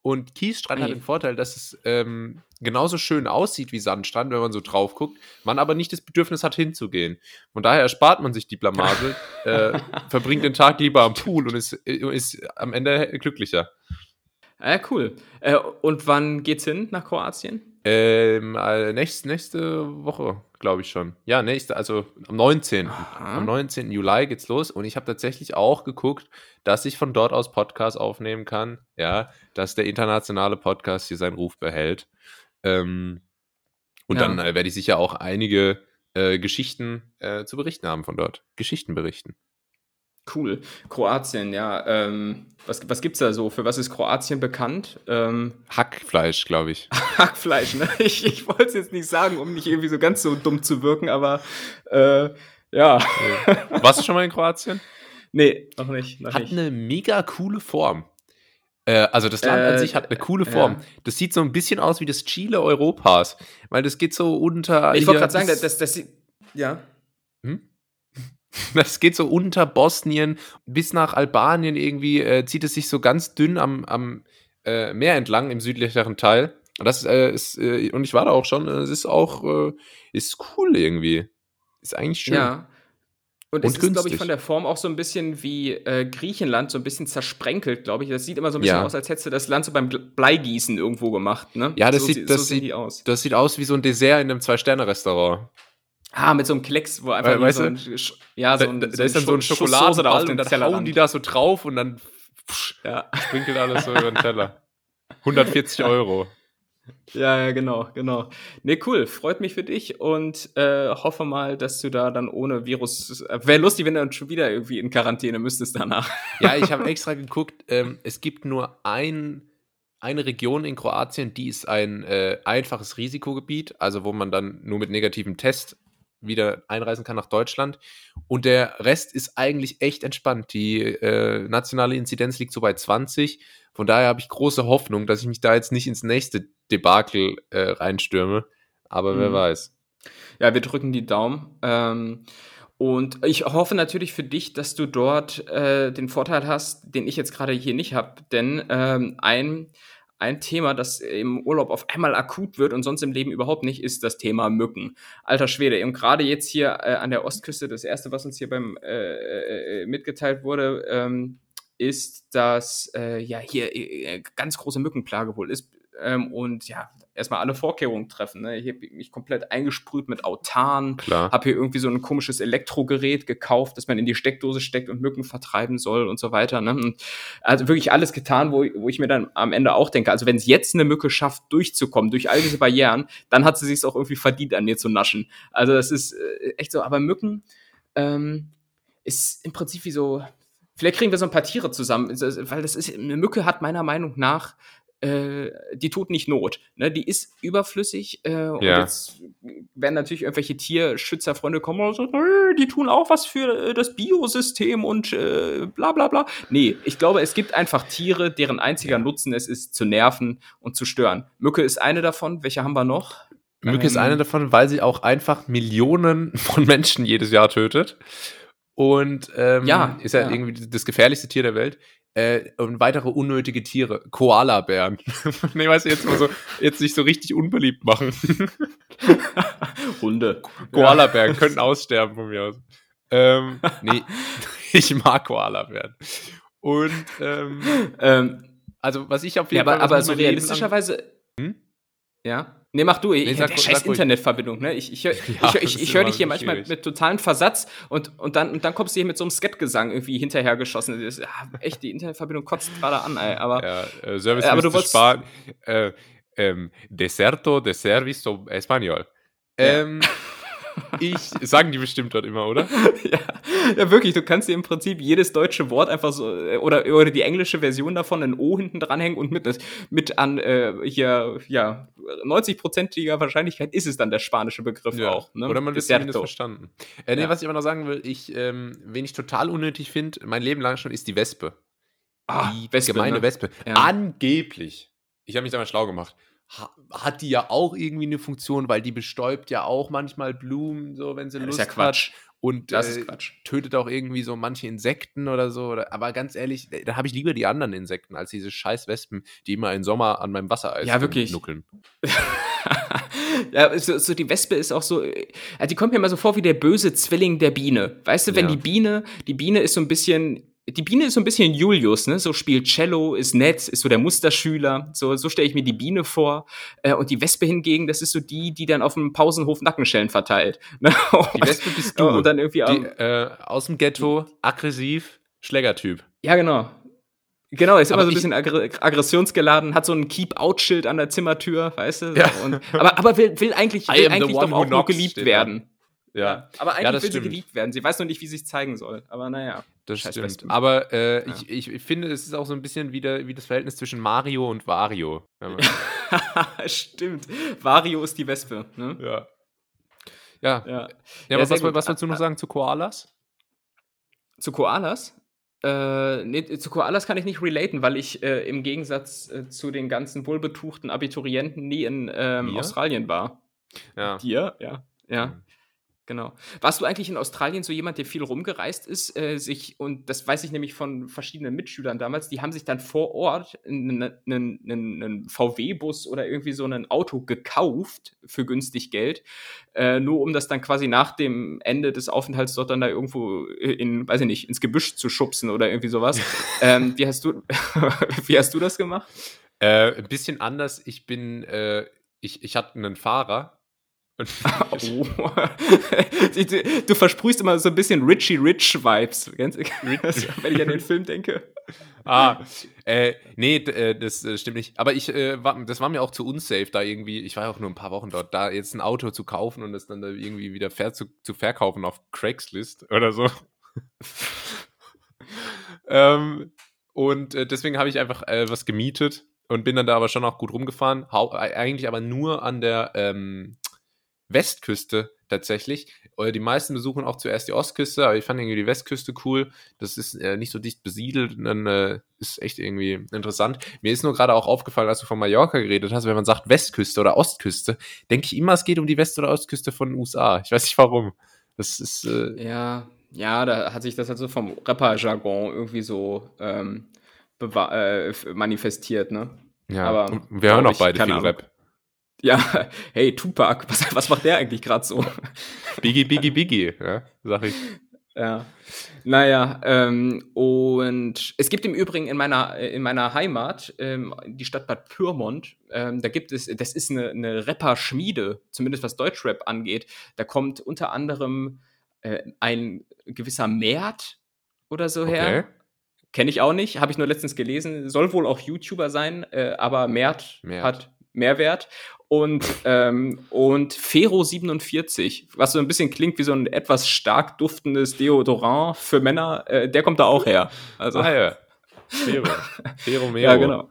Und Kiesstrand hey. hat den Vorteil, dass es ähm, genauso schön aussieht wie Sandstrand, wenn man so drauf guckt, man aber nicht das Bedürfnis hat, hinzugehen. Von daher erspart man sich die Blamage, äh, verbringt den Tag lieber am Pool und ist, äh, ist am Ende glücklicher. Ja, cool. Äh, und wann geht's hin nach Kroatien? Ähm, äh, nächst, nächste Woche, glaube ich schon. Ja, nächste, also am 19. Aha. Am 19. Juli geht's los und ich habe tatsächlich auch geguckt, dass ich von dort aus Podcast aufnehmen kann. Ja, dass der internationale Podcast hier seinen Ruf behält. Ähm, und ja. dann äh, werde ich sicher auch einige äh, Geschichten äh, zu berichten haben von dort. Geschichten berichten. Cool. Kroatien, ja. Ähm, was, was gibt's da so? Für was ist Kroatien bekannt? Ähm, Hackfleisch, glaube ich. Hackfleisch, ne? Ich, ich wollte es jetzt nicht sagen, um nicht irgendwie so ganz so dumm zu wirken, aber äh, ja. Warst du schon mal in Kroatien? Nee, noch nicht. Noch Hat nicht. eine mega coole Form. Äh, also das Land an sich hat eine coole Form. ja. Das sieht so ein bisschen aus wie das Chile Europas, weil das geht so unter. Ich wollte gerade sagen, das, das, das, ja. Das geht so unter Bosnien bis nach Albanien irgendwie, äh, zieht es sich so ganz dünn am, am äh, Meer entlang im südlicheren Teil. Und das äh, ist, äh, und ich war da auch schon, es ist auch, äh, ist cool irgendwie. Ist eigentlich schön. Ja. Und, es Und ist, glaube ich, von der Form auch so ein bisschen wie äh, Griechenland, so ein bisschen zersprenkelt, glaube ich. Das sieht immer so ein bisschen Ja. aus, als hättest du das Land so beim Bleigießen irgendwo gemacht, ne? Ja, das so, sieht- sie- das so sieht- aus. Das sieht aus wie so ein Dessert in einem Zwei-Sterne-Restaurant. Ah, mit so einem Klecks, wo einfach weißt so du? ein, Sch- ja, so Da, ein, da, da ist dann so ein Schuss Soße Schokoladenball auf dem und dann Tellerrand. hauen die da so drauf und dann pff, Ja. sprinkelt alles so über den Teller. 140 Euro. Ja, ja, genau, genau. Nee, cool, freut mich für dich und äh, hoffe mal, dass du da dann ohne Virus. Wäre lustig, wenn du dann schon wieder irgendwie in Quarantäne müsstest danach. Ja, ich habe extra geguckt, ähm, es gibt nur ein, eine Region in Kroatien, die ist ein äh, einfaches Risikogebiet, also wo man dann nur mit negativem Test wieder einreisen kann nach Deutschland. Und der Rest ist eigentlich echt entspannt. Die äh, nationale Inzidenz liegt so bei 20. Von daher habe ich große Hoffnung, dass ich mich da jetzt nicht ins nächste Debakel äh, reinstürme. Aber wer Mhm. weiß. Ja, wir drücken die Daumen. Ähm, und ich hoffe natürlich für dich, dass du dort äh, den Vorteil hast, den ich jetzt gerade hier nicht habe. Denn ähm, ein, ein Thema, das im Urlaub auf einmal akut wird und sonst im Leben überhaupt nicht, ist das Thema Mücken. Alter Schwede, und gerade jetzt hier äh, an der Ostküste, das erste, was uns hier beim äh, äh, mitgeteilt wurde, ähm, ist, dass äh, ja hier äh, ganz große Mückenplage wohl ist. Ähm, und ja, erstmal alle Vorkehrungen treffen. Ne? Ich habe mich komplett eingesprüht mit Autan, habe hier irgendwie so ein komisches Elektrogerät gekauft, das man in die Steckdose steckt und Mücken vertreiben soll und so weiter. Ne? Und also wirklich alles getan, wo, wo ich mir dann am Ende auch denke, also wenn es jetzt eine Mücke schafft, durchzukommen durch all diese Barrieren, dann hat sie sich auch irgendwie verdient, an mir zu naschen. Also das ist äh, echt so. Aber Mücken ähm, ist im Prinzip wie so. Vielleicht kriegen wir so ein paar Tiere zusammen, weil das ist eine Mücke hat meiner Meinung nach äh, die tut nicht Not. Ne? Die ist überflüssig. Äh, und Ja. jetzt werden natürlich irgendwelche Tierschützerfreunde kommen und sagen, "Äh, die tun auch was für äh, das Biosystem und äh, bla bla bla. Nee, ich glaube, es gibt einfach Tiere, deren einziger Nutzen es ist, zu nerven und zu stören. Mücke ist eine davon. Welche haben wir noch? Mücke ist Ähm, eine davon, weil sie auch einfach Millionen von Menschen jedes Jahr tötet. Und ähm, Ja, ist ja, ja. irgendwie das gefährlichste Tier der Welt. Äh, und weitere unnötige Tiere. Koalabären. nee, weißt du, jetzt mal so, jetzt nicht so richtig unbeliebt machen. Hunde. Koalabären könnten aussterben von mir aus. Ähm, nee, ich mag Koalabären. Und ähm, Ähm, also, was ich auf ja, jeden aber, Fall. aber mich so realistischerweise. Hm? Ja. Nee, mach du. Ich, Nee, sag- der scheiß. Internetverbindung, ne? Ich, ich, hör- Ja, ich, ich, ich höre dich hier manchmal schwierig. mit totalen Versatz und, und, dann, und dann kommst du hier mit so einem Skat-Gesang irgendwie hinterhergeschossen. Das ist, ja, echt, die Internetverbindung kotzt gerade an, ey. Aber Ja, äh, Service Äh, aber du wolltest- Span äh, ähm, Deserto de Service Español. Ähm, ich, sagen die bestimmt dort immer, oder? ja, ja, wirklich, du kannst dir im Prinzip jedes deutsche Wort einfach so, äh, oder, oder die englische Version davon ein O hinten dranhängen und mit, mit an äh, hier, ja, 90-prozentiger Wahrscheinlichkeit ist es dann der spanische Begriff auch. Ne? Oder man wird zumindest verstanden. Äh, nee, Ja. was ich aber noch sagen will, ich, ähm, wen ich total unnötig finde, mein Leben lang schon, ist die Wespe. Ah, die Wespe, gemeine ne? Wespe. Ja. Angeblich, ich habe mich da mal schlau gemacht, hat die ja auch irgendwie eine Funktion, weil die bestäubt ja auch manchmal Blumen, so wenn sie Das ist Lust ja Quatsch. hat. Und Das äh, ist Quatsch. tötet auch irgendwie so manche Insekten oder so. Oder, aber ganz ehrlich, da habe ich lieber die anderen Insekten als diese scheiß Wespen, die immer im Sommer an meinem Wassereis Ja, wirklich. nuckeln. ja, so, so die Wespe ist auch so, also die kommt mir immer so vor wie der böse Zwilling der Biene. Weißt du, wenn Ja. die Biene, die Biene ist so ein bisschen, die Biene ist so ein bisschen Julius, ne? So spielt Cello, ist nett, ist so der Musterschüler. So, so stelle ich mir die Biene vor. Äh, und die Wespe hingegen, das ist so die, die dann auf dem Pausenhof Nackenschellen verteilt. Ne? Die Wespe bist du. Und dann irgendwie die, äh, aus dem Ghetto, aggressiv, Schlägertyp. Ja, genau. Genau, ist immer Aber so ein bisschen aggr aggressionsgeladen, hat so ein Keep-Out-Schild an der Zimmertür, weißt du? Ja. Und, aber, aber will, will eigentlich, will eigentlich doch auch nur geliebt werden. Ja, Aber eigentlich Ja, will stimmt. sie geliebt werden. Sie weiß nur nicht, wie sie sich zeigen soll. Aber naja. das Scheiß stimmt. Wespen. Aber äh, Ja. ich, ich, finde, es ist auch so ein bisschen wie, der, wie das Verhältnis zwischen Mario und Wario. Stimmt. Vario ist die Wespe. Ne? ja. Ja, ja. Ja. aber was, gut. was wolltest du noch Ah, sagen zu Koalas? Zu Koalas? Äh, nee, zu Koalas kann ich nicht relaten, weil ich äh, im Gegensatz äh, zu den ganzen wohlbetuchten Abiturienten nie in ähm, Australien war. Ja. Dir? Ja. Ja. Mhm. Genau. Warst du eigentlich in Australien so jemand, der viel rumgereist ist, äh, sich, und das weiß ich nämlich von verschiedenen Mitschülern damals, die haben sich dann vor Ort einen VW-Bus oder irgendwie so ein Auto gekauft für günstig Geld, äh, nur um das dann quasi nach dem Ende des Aufenthalts dort dann da irgendwo in, weiß ich nicht, ins Gebüsch zu schubsen oder irgendwie sowas. ähm, wie hast du, wie hast du das gemacht? Äh, ein bisschen anders. Ich bin, äh, ich, ich hatte einen Fahrer, oh. du versprühst immer so ein bisschen Richie Rich Vibes, wenn ich an den Film denke. Ah, äh, nee, äh, das äh, stimmt nicht. Aber ich, äh, war, das war mir auch zu unsafe, da irgendwie, ich war ja auch nur ein paar Wochen dort, da jetzt ein Auto zu kaufen und das dann da irgendwie wieder zu, zu verkaufen auf Craigslist oder so. ähm, und äh, deswegen habe ich einfach was gemietet und bin dann da aber schon auch gut rumgefahren. Hau eigentlich aber nur an der, ähm, Westküste tatsächlich. Die meisten besuchen auch zuerst die Ostküste, aber ich fand irgendwie die Westküste cool. Das ist äh, nicht so dicht besiedelt und dann äh, ist echt irgendwie interessant. Mir ist nur gerade auch aufgefallen, als du von Mallorca geredet hast, wenn man sagt Westküste oder Ostküste, denke ich immer, es geht um die West- oder Ostküste von den USA. Ich weiß nicht warum. Das ist. Äh ja, ja, da hat sich das halt so vom Rapper-Jargon irgendwie so ähm, äh, manifestiert, ne? Ja, aber wir hören auch beide viel Rap. Ja, hey, Tupac, was, was macht der eigentlich gerade so? Biggie, Biggie, Biggie, ja, sag ich. Ja, naja, ähm, und es gibt im Übrigen in meiner, in meiner Heimat, ähm, die Stadt Bad Pyrmont, ähm, da gibt es, das ist eine, eine Rapper-Schmiede, zumindest was Deutschrap angeht. Da kommt unter anderem äh, ein gewisser Mert oder so her. Okay. Kenne ich auch nicht, habe ich nur letztens gelesen. Soll wohl auch YouTuber sein, äh, aber Mert, Mert, hat Mehrwert und, ähm, und Fero 47, was so ein bisschen klingt wie so ein etwas stark duftendes Deodorant für Männer, äh, der kommt da auch her. Also, ah ja, Fero. Fero Mero. Ja, genau.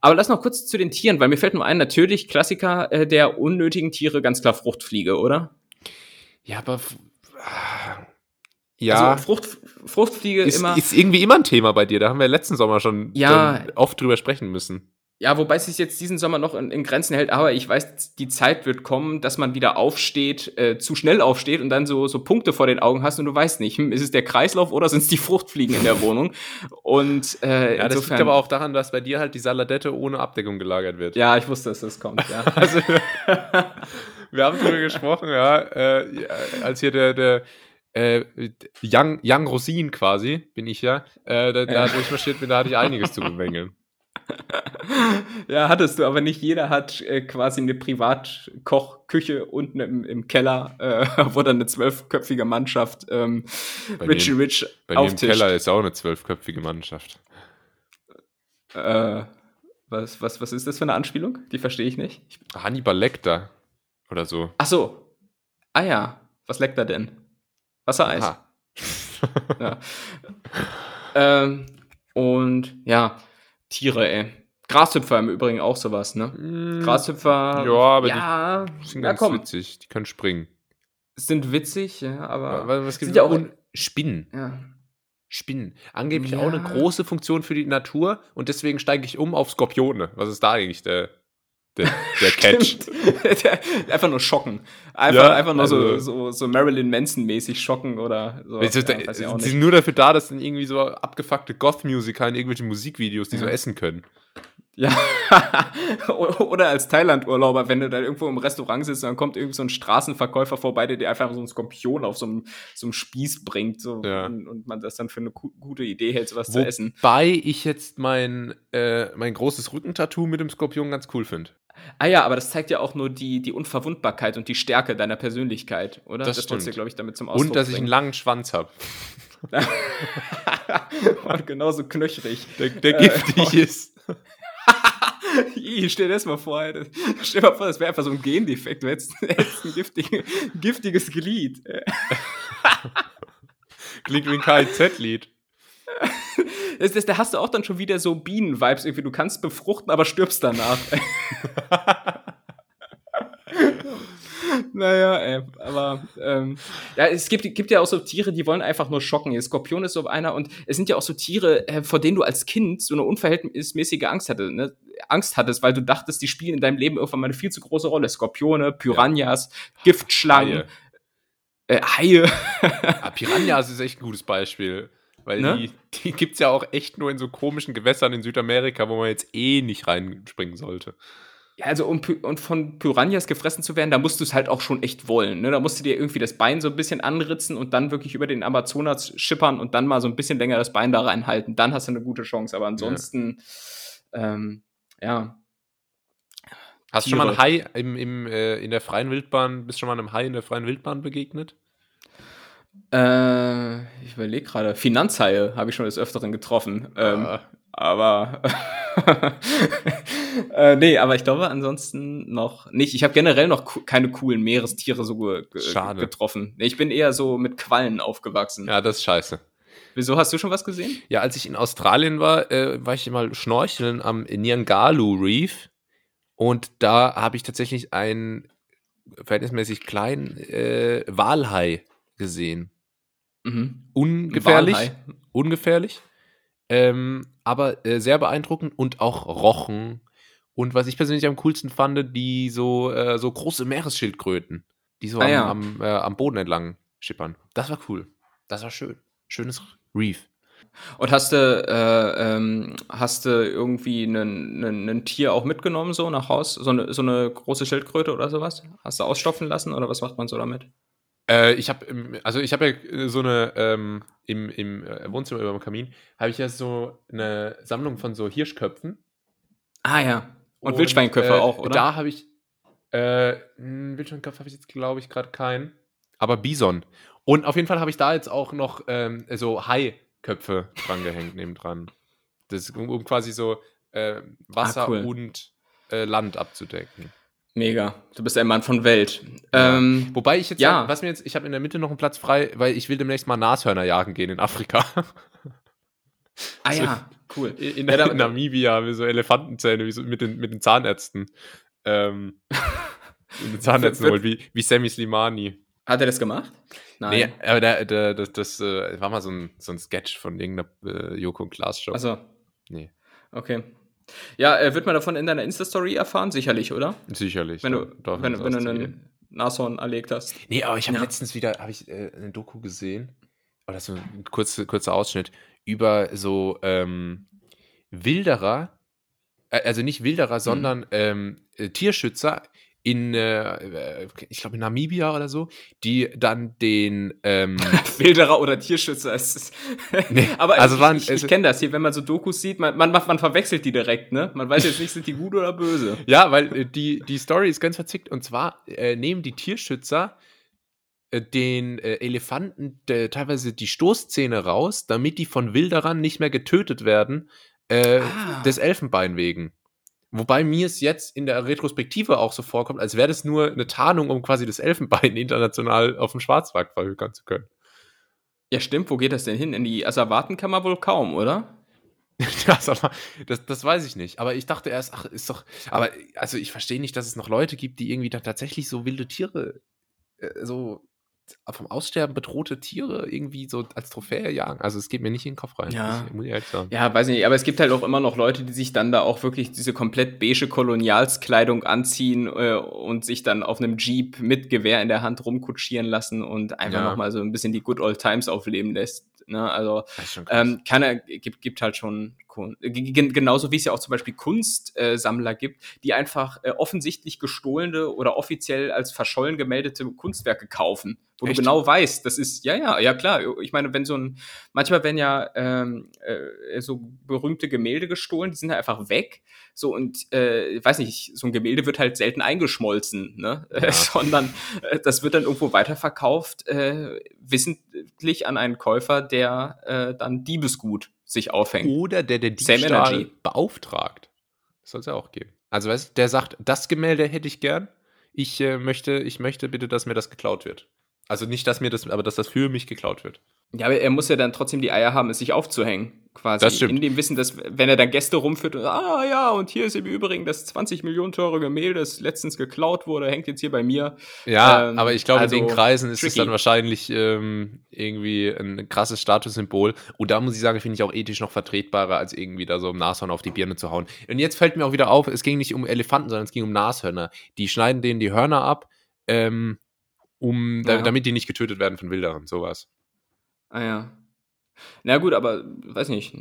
Aber lass noch kurz zu den Tieren, weil mir fällt nur ein, natürlich Klassiker äh, der unnötigen Tiere, ganz klar Fruchtfliege, oder? Ja, aber ja. Also Frucht, Fruchtfliege ist, immer. Ist irgendwie immer ein Thema bei dir. Da haben wir letzten Sommer schon ja, oft drüber sprechen müssen. Ja, wobei es sich jetzt diesen Sommer noch in, in, Grenzen hält, aber ich weiß, die Zeit wird kommen, dass man wieder aufsteht, äh, zu schnell aufsteht und dann so, so Punkte vor den Augen hast und du weißt nicht, ist es der Kreislauf oder sind es die Fruchtfliegen in der Wohnung? Und äh, ja, das insofern, liegt aber auch daran, dass bei dir halt die Saladette ohne Abdeckung gelagert wird. Ja, ich wusste, dass das kommt, ja. also, wir haben darüber gesprochen, ja, äh, als hier der, der äh, Young, Young Rosin quasi, bin ich ja, äh, da, da durchmarschiert bin, da hatte ich einiges zu bemängeln. ja, hattest du, aber nicht jeder hat äh, quasi eine Privatkochküche unten im, im Keller, äh, wo dann eine zwölfköpfige Mannschaft ähm, Richie Rich Bei mir im Keller ist auch eine zwölfköpfige Mannschaft. Äh, was, was, was ist das für eine Anspielung? Die verstehe ich nicht. Ich Hannibal Lecter oder so. Ach so. Ah ja, was leckt er denn? Wassereis. ja. ähm, und ja, Tiere, ey. Grashüpfer im Übrigen auch sowas, ne? Mm, Grashüpfer. Ja, aber ja, die sind ganz ja, witzig. Die können springen. Sind witzig, ja, aber. aber was gibt es ja auch Spinnen. Ja. Spinnen. Angeblich ja. auch eine große Funktion für die Natur und deswegen steige ich um auf Skorpione. Was ist da eigentlich der, der, der Catch? einfach nur schocken. Einfach, ja, einfach nur also, so, so, so Marilyn Manson-mäßig schocken oder so. Also, ja, sie sind nur dafür da, dass dann irgendwie so abgefuckte Goth-Musiker in irgendwelchen Musikvideos, die ja. so essen können. Ja, oder als Thailand-Urlauber, wenn du da irgendwo im Restaurant sitzt, dann kommt irgendwie so ein Straßenverkäufer vorbei, der dir einfach so einen Skorpion auf so einem, so einem Spieß bringt so, ja. und, und, man das dann für eine gute Idee hält, sowas Wobei zu essen. Wobei ich jetzt mein, äh, mein großes Rückentattoo mit dem Skorpion ganz cool finde. Ah ja, aber das zeigt ja auch nur die, die Unverwundbarkeit und die Stärke deiner Persönlichkeit, oder? Das, das stimmt. Ja, glaube ich, damit zum Ausdruck Und dass bringen. ich einen langen Schwanz habe. und genauso knöchrig. Der, der äh, giftig oh. ist. Stell dir das mal vor, Alter. Stell dir mal vor, das wäre einfach so ein Gendefekt. Du hättest, hättest ein giftig, giftiges Glied. Klingt wie ein KIZ-Lied. Das, das, da hast du auch dann schon wieder so Bienen-Vibes irgendwie. Du kannst befruchten, aber stirbst danach. naja, ey, aber ähm, ja, es gibt, gibt ja auch so Tiere, die wollen einfach nur schocken. Der Skorpion ist so einer und es sind ja auch so Tiere, äh, vor denen du als Kind so eine unverhältnismäßige Angst hattest, ne? Angst hattest, weil du dachtest, die spielen in deinem Leben irgendwann mal eine viel zu große Rolle. Skorpione, Piranhas, ja. Giftschlangen, Haie. Äh, Haie. ja, Piranhas ist echt ein gutes Beispiel. Weil ne? die, die gibt es ja auch echt nur in so komischen Gewässern in Südamerika, wo man jetzt eh nicht reinspringen sollte. Ja, also um, und von Piranhas gefressen zu werden, da musst du es halt auch schon echt wollen. Ne? Da musst du dir irgendwie das Bein so ein bisschen anritzen und dann wirklich über den Amazonas schippern und dann mal so ein bisschen länger das Bein da reinhalten. Dann hast du eine gute Chance. Aber ansonsten, ja. Ähm, ja. Hast du schon mal ein Hai im, im, äh, in der freien Wildbahn, bist schon mal einem Hai in der freien Wildbahn begegnet? Äh, ich überlege gerade. Finanzhaie habe ich schon des Öfteren getroffen. Ähm, ah. Aber äh, nee, aber ich glaube ansonsten noch nicht. Ich habe generell noch keine coolen Meerestiere so ge Schade. getroffen. Ich bin eher so mit Quallen aufgewachsen. Ja, das ist scheiße. Wieso hast du schon was gesehen? Ja, als ich in Australien war, äh, war ich mal schnorcheln am Niangalu Reef und da habe ich tatsächlich einen verhältnismäßig kleinen äh, Walhai gesehen. Mhm. Ungefährlich. Ungefährlich. Ähm, aber äh, sehr beeindruckend und auch rochen. Und was ich persönlich am coolsten fand, die so, äh, so große Meeresschildkröten, die so ah, am, ja. am, äh, am, Boden entlang schippern. Das war cool. Das war schön. Schönes Reef. Und hast du, äh, ähm, hast du irgendwie ein Tier auch mitgenommen, so nach Haus? So eine, so eine große Schildkröte oder sowas? Hast du ausstopfen lassen oder was macht man so damit? Äh, ich habe, also ich habe ja äh, so eine, ähm, im, im äh, Wohnzimmer über dem Kamin, habe ich ja so eine Sammlung von so Hirschköpfen. Ah ja. Und, Und Wildschweinköpfe äh, auch, oder? Da habe ich, äh, Wildschweinkopf habe ich jetzt, glaube ich, gerade keinen. Aber Bison. Und auf jeden Fall habe ich da jetzt auch noch ähm, so Haiköpfe dran gehängt, nebendran. Das, um, um quasi so äh, Wasser ah, cool. und äh, Land abzudecken. Mega. Du bist ein Mann von Welt. Ja. Ähm, Wobei ich jetzt, ja. Sag, was mir jetzt, ich habe in der Mitte noch einen Platz frei, weil ich will demnächst mal Nashörner jagen gehen in Afrika. Ah also ja, cool. In, in, in Namibia haben wir so Elefantenzähne wie so mit, den, mit den Zahnärzten. Ähm, mit den Zahnärzten holt, wie, wie Sammy Slimani. Hat er das gemacht? Nein. Nee, aber der, der, das, das äh, war mal so ein, so ein Sketch von irgendeiner äh, Joko und Klaas Show. Achso. Nee. Okay. Ja, äh, wird man davon in deiner Insta-Story erfahren? Sicherlich, oder? Sicherlich. Wenn du, wenn, wenn du einen Nashorn erlegt hast. Nee, aber ich habe ja. letztens wieder hab ich, äh, eine Doku gesehen, oh, so ein kurzer, kurzer Ausschnitt, über so ähm, Wilderer, äh, also nicht Wilderer, mhm. sondern ähm, äh, Tierschützer in, äh, ich glaube in Namibia oder so, die dann den ähm, Wilderer oder Tierschützer. Ist, nee, aber also ich, waren, ich, ich kenne das hier, wenn man so Dokus sieht, man, man, man verwechselt die direkt, ne? Man weiß jetzt nicht, sind die gut oder böse. Ja, weil äh, die, die Story ist ganz verzickt und zwar äh, nehmen die Tierschützer äh, den äh, Elefanten teilweise die Stoßzähne raus, damit die von Wilderern nicht mehr getötet werden, äh, ah. des Elfenbein wegen. Wobei mir es jetzt in der Retrospektive auch so vorkommt, als wäre das nur eine Tarnung, um quasi das Elfenbein international auf dem Schwarzmarkt verhökern zu können. Ja, stimmt. Wo geht das denn hin? In die Asservatenkammer wohl kaum, oder? das, das, das weiß ich nicht. Aber ich dachte erst, ach, ist doch. Aber also ich verstehe nicht, dass es noch Leute gibt, die irgendwie dann tatsächlich so wilde Tiere äh, so vom Aussterben bedrohte Tiere irgendwie so als Trophäe jagen. Also es geht mir nicht in den Kopf rein. Ja. Ja, weiß nicht, aber es gibt halt auch immer noch Leute, die sich dann da auch wirklich diese komplett beige Kolonialskleidung anziehen äh, und sich dann auf einem Jeep mit Gewehr in der Hand rumkutschieren lassen und einfach ja. nochmal so ein bisschen die Good Old Times aufleben lässt. Ne? Also ähm, keiner gibt, gibt halt schon genauso wie es ja auch zum Beispiel Kunstsammler gibt, die einfach äh, offensichtlich gestohlene oder offiziell als verschollen gemeldete Kunstwerke kaufen, wo Echt? du genau weißt, das ist ja ja ja klar. Ich meine, wenn so ein manchmal werden ja ähm, äh, so berühmte Gemälde gestohlen, die sind halt einfach weg. So und äh, weiß nicht, so ein Gemälde wird halt selten eingeschmolzen, ne? Ja. sondern äh, das wird dann irgendwo weiterverkauft, äh, wissentlich an einen Käufer, der äh, dann Diebesgut sich aufhängt. Oder der der Diebstahl beauftragt. Das soll es ja auch geben. Also weißt, der sagt, das Gemälde hätte ich gern. Ich äh, möchte, ich möchte bitte, dass mir das geklaut wird. Also nicht, dass mir das, aber dass das für mich geklaut wird. Ja, aber er muss ja dann trotzdem die Eier haben, es sich aufzuhängen. Quasi. Das stimmt. In dem Wissen, dass, wenn er dann Gäste rumführt und, ah ja, und hier ist im Übrigen das 20 Millionen teure Gemälde, das letztens geklaut wurde, hängt jetzt hier bei mir. Ja, ähm, aber ich glaube, also in den Kreisen ist es tricky. dann wahrscheinlich ähm, irgendwie ein krasses Statussymbol. Und da muss ich sagen, finde ich auch ethisch noch vertretbarer, als irgendwie da so im Nashorn auf die Birne zu hauen. Und jetzt fällt mir auch wieder auf, es ging nicht um Elefanten, sondern es ging um Nashörner. Die schneiden denen die Hörner ab, ähm, um, Ja. damit die nicht getötet werden von Wilderen, sowas. Ah ja. Na gut, aber weiß nicht.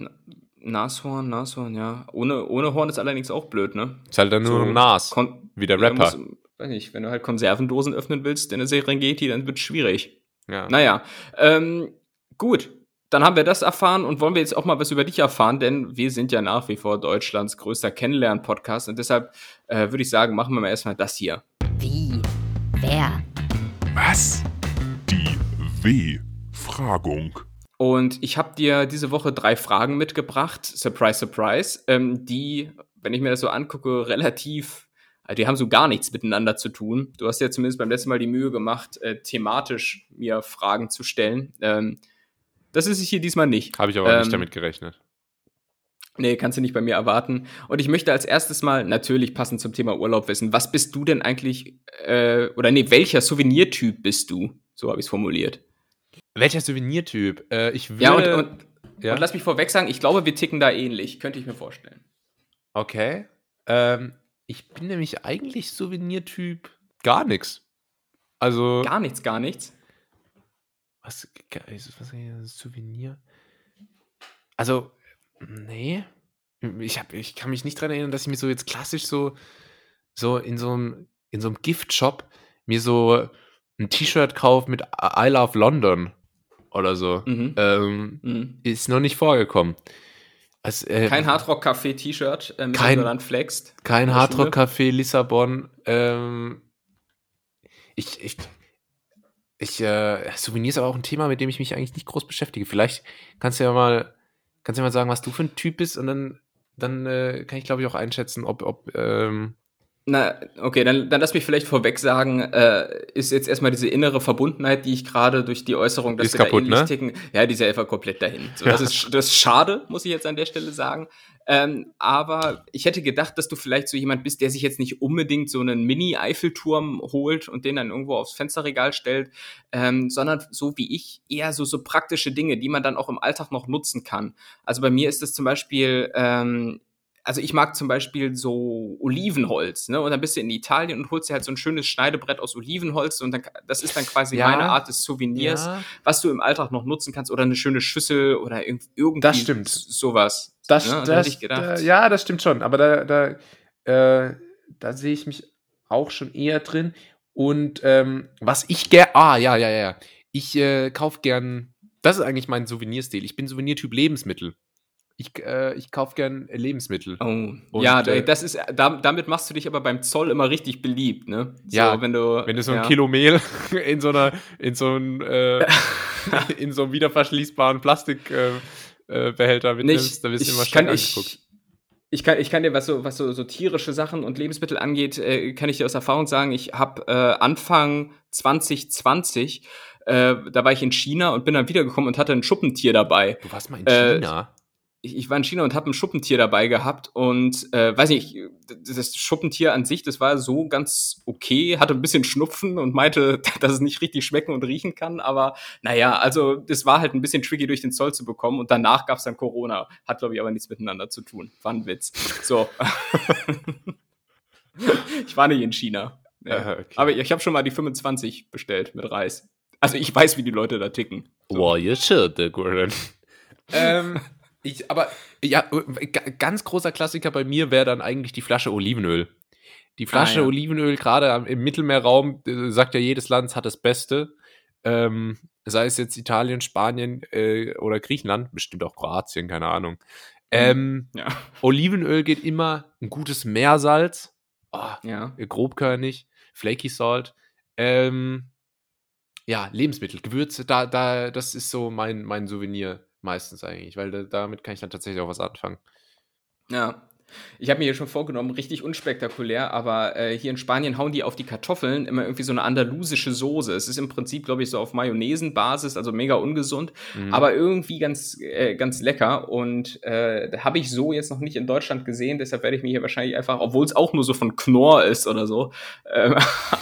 Nashorn, Nashorn, ja. Ohne, ohne Horn ist allerdings auch blöd, ne? Ist halt dann nur So Nas, Kon wie der Ja, Rapper. Muss, weiß nicht, wenn du halt Konservendosen öffnen willst in der Serengeti, dann wird schwierig. Ja. Naja, ähm, gut. Dann haben wir das erfahren und wollen wir jetzt auch mal was über dich erfahren, denn wir sind ja nach wie vor Deutschlands größter Kennenlernen-Podcast und deshalb äh, würde ich sagen, machen wir mal erstmal das hier. Wie? Wer? Was? Die W-Fragung. Und ich habe dir diese Woche drei Fragen mitgebracht, surprise, surprise, ähm, die, wenn ich mir das so angucke, relativ, also die haben so gar nichts miteinander zu tun. Du hast ja zumindest beim letzten Mal die Mühe gemacht, äh, thematisch mir Fragen zu stellen. Ähm, das ist es hier diesmal nicht. Habe ich aber Ähm, nicht damit gerechnet. Nee, kannst du nicht bei mir erwarten. Und ich möchte als erstes mal natürlich passend zum Thema Urlaub wissen, was bist du denn eigentlich, äh, oder nee, welcher Souvenirtyp bist du? So habe ich es formuliert. Welcher Souvenirtyp? Äh, ich würde. Ja, und, und, ja? und lass mich vorweg sagen, ich glaube, wir ticken da ähnlich, könnte ich mir vorstellen. Okay. Ähm, ich bin nämlich eigentlich Souvenirtyp gar nichts. Also, Gar nichts, gar nichts. was, was, was Souvenir? Also, nee. Ich, hab, ich kann mich nicht dran erinnern, dass ich mir so jetzt klassisch so, so in so einem, in so einem Giftshop mir so ein T-Shirt kaufe mit I Love London oder so. Mhm. Ähm, Mhm. ist noch nicht vorgekommen. Also, äh, Kein Hardrock-Café-T-Shirt, äh, mit Kein- dem du dann flexst. Kein in der Hardrock Café Lissabon. Ähm, ich, ich, ich, äh, Souvenirs ist aber auch ein Thema, mit dem ich mich eigentlich nicht groß beschäftige. Vielleicht kannst du ja mal, kannst du ja mal sagen, was du für ein Typ bist und dann, dann äh, kann ich glaube ich auch einschätzen, ob, ob, ähm, Na, okay, dann, dann lass mich vielleicht vorweg sagen, äh, ist jetzt erstmal diese innere Verbundenheit, die ich gerade durch die Äußerung, dass Ist wir kaputt, da ähnlich ne? ticken, ja, die ist ja einfach komplett dahin. So, das, ist, das ist schade, muss ich jetzt an der Stelle sagen. Ähm, aber ich hätte gedacht, dass du vielleicht so jemand bist, der sich jetzt nicht unbedingt so einen Mini-Eiffelturm holt und den dann irgendwo aufs Fensterregal stellt, ähm, sondern so wie ich eher so, so praktische Dinge, die man dann auch im Alltag noch nutzen kann. Also bei mir ist es zum Beispiel, ähm, also ich mag zum Beispiel so Olivenholz, ne? Und dann bist du in Italien und holst dir halt so ein schönes Schneidebrett aus Olivenholz und dann, das ist dann quasi Ja. meine Art des Souvenirs, ja, was du im Alltag noch nutzen kannst oder eine schöne Schüssel oder irgend, irgendwie Das stimmt. sowas. das, ne? Das, da, ja, das stimmt schon, aber da, da, äh, da sehe ich mich auch schon eher drin. Und ähm, was ich gerne, ah, ja, ja, ja, ich äh, kaufe gern, das ist eigentlich mein Souvenirstil. Ich bin Souvenirtyp Lebensmittel. Ich, äh, ich kaufe gern Lebensmittel. Oh, Und, ja, äh, das ist, da, damit machst du dich aber beim Zoll immer richtig beliebt, ne? So, Ja, wenn du, Wenn du so ein ja. Kilo Mehl in so einer, in so einem, äh, in so einem wiederverschließbaren Plastikbehälter äh, Behälter mitnimmst, nicht, dann wirst du immer kann, stark ich, angeguckt. ich, kann, ich kann dir, was so, was so, so tierische Sachen und Lebensmittel angeht, äh, kann ich dir aus Erfahrung sagen, ich habe äh, Anfang 2020, äh, da war ich in China und bin dann wiedergekommen und hatte ein Schuppentier dabei. Du warst mal in Äh, China. Ich, ich war in China und habe ein Schuppentier dabei gehabt und äh, weiß nicht, das Schuppentier an sich, das war so ganz okay, hatte ein bisschen Schnupfen und meinte, dass es nicht richtig schmecken und riechen kann, aber naja, also das war halt ein bisschen tricky durch den Zoll zu bekommen und danach gab es dann Corona. Hat, glaube ich, aber nichts miteinander zu tun. War ein Witz. So. ich war nicht in China. Ja. Äh, okay. Aber ich habe schon mal die 25 bestellt mit Reis. Also ich weiß, wie die Leute da ticken. Wow, you should, Gordon. ähm, ich, aber ja, g- ganz großer Klassiker bei mir wäre dann eigentlich die Flasche Olivenöl. Die Flasche Ah, ja. Olivenöl, gerade im Mittelmeerraum, äh, sagt ja jedes Land hat das Beste. Ähm, sei es jetzt Italien, Spanien äh, oder Griechenland, bestimmt auch Kroatien, keine Ahnung. Ähm, Ja. Olivenöl geht immer ein gutes Meersalz. Oh, Ja. grobkörnig, flaky salt. Ähm, ja, Lebensmittel, Gewürze, da, da, das ist so mein, mein Souvenir meistens eigentlich, weil da, damit kann ich dann tatsächlich auch was anfangen. Ja. Ich habe mir hier schon vorgenommen, richtig unspektakulär, aber äh, hier in Spanien hauen die auf die Kartoffeln immer irgendwie so eine andalusische Soße. Es ist im Prinzip, glaube ich, so auf Mayonnaisenbasis, also mega ungesund, mhm. aber irgendwie ganz, äh, ganz lecker. Und äh, habe ich so jetzt noch nicht in Deutschland gesehen, deshalb werde ich mir hier wahrscheinlich einfach, obwohl es auch nur so von Knorr ist oder so, ähm,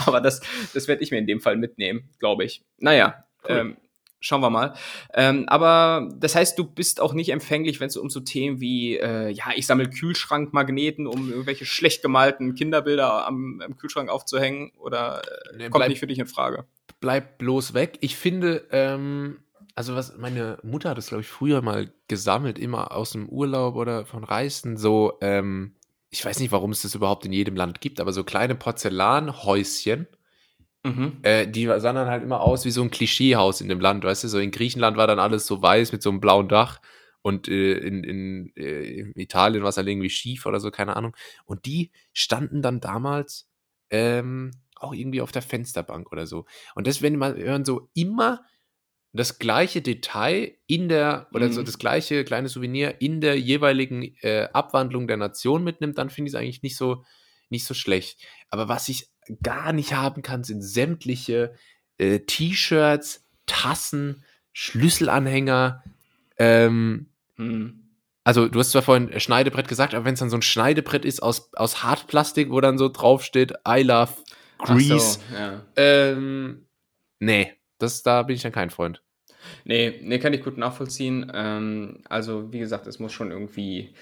aber das, das werde ich mir in dem Fall mitnehmen, glaube ich. Naja, cool. ähm, schauen wir mal. Ähm, aber das heißt, du bist auch nicht empfänglich, wenn es um so Themen wie, äh, ja, ich sammle Kühlschrankmagneten, um irgendwelche schlecht gemalten Kinderbilder am, am Kühlschrank aufzuhängen oder äh, kommt bleib, nicht für dich in Frage? Bleib bloß weg. Ich finde, ähm, also was, meine Mutter hat es, glaube ich, früher mal gesammelt, immer aus dem Urlaub oder von Reisen, so, ähm, ich weiß nicht, warum es das überhaupt in jedem Land gibt, aber so kleine Porzellanhäuschen, Mhm. Äh, die sahen dann halt immer aus wie so ein Klischeehaus in dem Land, weißt du? So in Griechenland war dann alles so weiß mit so einem blauen Dach und äh, in, in, äh, in, Italien war es halt irgendwie schief oder so, keine Ahnung. Und die standen dann damals ähm, auch irgendwie auf der Fensterbank oder so. Und das, wenn man hören, so immer das gleiche Detail in der, oder mhm. so das gleiche kleine Souvenir in der jeweiligen äh, Abwandlung der Nation mitnimmt, dann finde ich es eigentlich nicht so, nicht so schlecht. Aber was ich gar nicht haben kann, sind sämtliche äh, T-Shirts, Tassen, Schlüsselanhänger. Ähm, hm. Also, du hast zwar vorhin Schneidebrett gesagt, aber wenn es dann so ein Schneidebrett ist aus, aus Hartplastik, wo dann so draufsteht, I love Grease. So, ja. ähm, nee, das, da bin ich dann kein Freund. Nee, nee, kann ich gut nachvollziehen. Ähm, also, wie gesagt, es muss schon irgendwie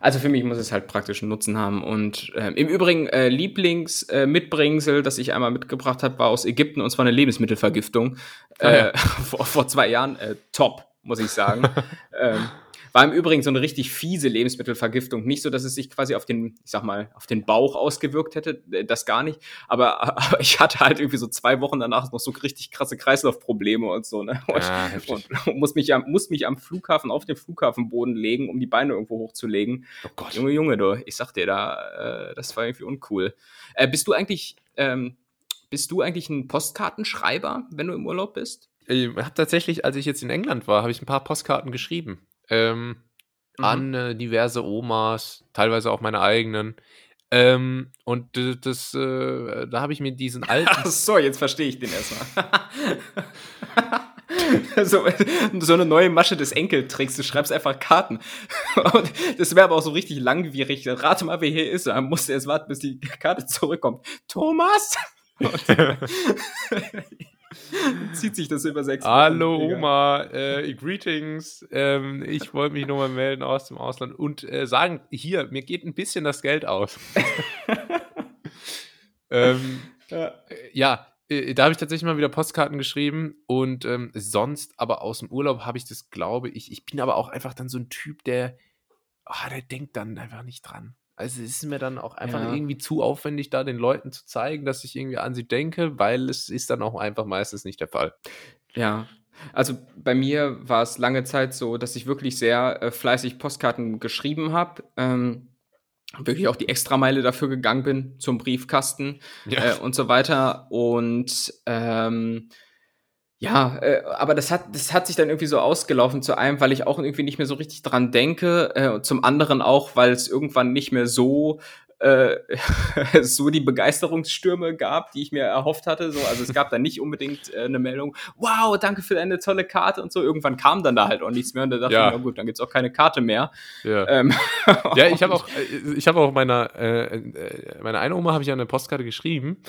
also für mich muss es halt praktischen Nutzen haben. Und äh, im Übrigen, äh, Lieblingsmitbringsel, äh, das ich einmal mitgebracht habe, war aus Ägypten und zwar eine Lebensmittelvergiftung. Ah, ja. Äh, vor, vor zwei Jahren. Äh, top, muss ich sagen. ähm, war im Übrigen so eine richtig fiese Lebensmittelvergiftung. Nicht so, dass es sich quasi auf den, ich sag mal, auf den Bauch ausgewirkt hätte, äh, das gar nicht. Aber, aber ich hatte halt irgendwie so zwei Wochen danach noch so richtig krasse Kreislaufprobleme und so, ne? Und, und, und muss, mich am, muss mich am Flughafen auf den Flughafenboden legen, um die Beine irgendwo hochzulegen. Oh Gott. Junge, Junge, du, ich sag dir, da, äh, das war irgendwie uncool. Äh, bist du eigentlich, ähm, bist du eigentlich ein Postkartenschreiber, wenn du im Urlaub bist? Ich habe tatsächlich, als ich jetzt in England war, habe ich ein paar Postkarten geschrieben ähm, mhm. an äh, diverse Omas, teilweise auch meine eigenen. Ähm, und das, äh, da habe ich mir diesen alten. Ach so, jetzt verstehe ich den erstmal. so, so eine neue Masche des Enkeltricks. Du schreibst einfach Karten. Und das wäre aber auch so richtig langwierig. Rate mal, wer hier ist. Dann musst du erst warten, bis die Karte zurückkommt. Thomas? Zieht sich das über sechs Hallo Wochen, Oma, äh, Greetings. Ähm, ich wollte mich nochmal melden aus dem Ausland und äh, sagen, hier, mir geht ein bisschen das Geld aus. ähm, ja, ja äh, da habe ich tatsächlich mal wieder Postkarten geschrieben und ähm, sonst aber aus dem Urlaub habe ich das, glaube ich. Ich bin aber auch einfach dann so ein Typ, der, oh, der denkt dann einfach nicht dran. Also es ist mir dann auch einfach ja. irgendwie zu aufwendig, da den Leuten zu zeigen, dass ich irgendwie an sie denke, weil es ist dann auch einfach meistens nicht der Fall. Ja. Also bei mir war es lange Zeit so, dass ich wirklich sehr äh, fleißig Postkarten geschrieben habe. Ähm, wirklich auch die Extrameile dafür gegangen bin zum Briefkasten ja. äh, und so weiter. Und ähm, ja, äh, aber das hat, das hat sich dann irgendwie so ausgelaufen. Zu einem, weil ich auch irgendwie nicht mehr so richtig dran denke. Äh, und zum anderen auch, weil es irgendwann nicht mehr so äh, so die Begeisterungsstürme gab, die ich mir erhofft hatte. So, also es gab da nicht unbedingt äh, eine Meldung, wow, danke für deine tolle Karte und so. Irgendwann kam dann da halt auch nichts mehr und da dachte ja. ich, na gut, dann gibt's auch keine Karte mehr. Ja, ähm, ja ich habe auch, äh, ich habe auch meiner, äh, äh, meiner eine Oma habe ich eine Postkarte geschrieben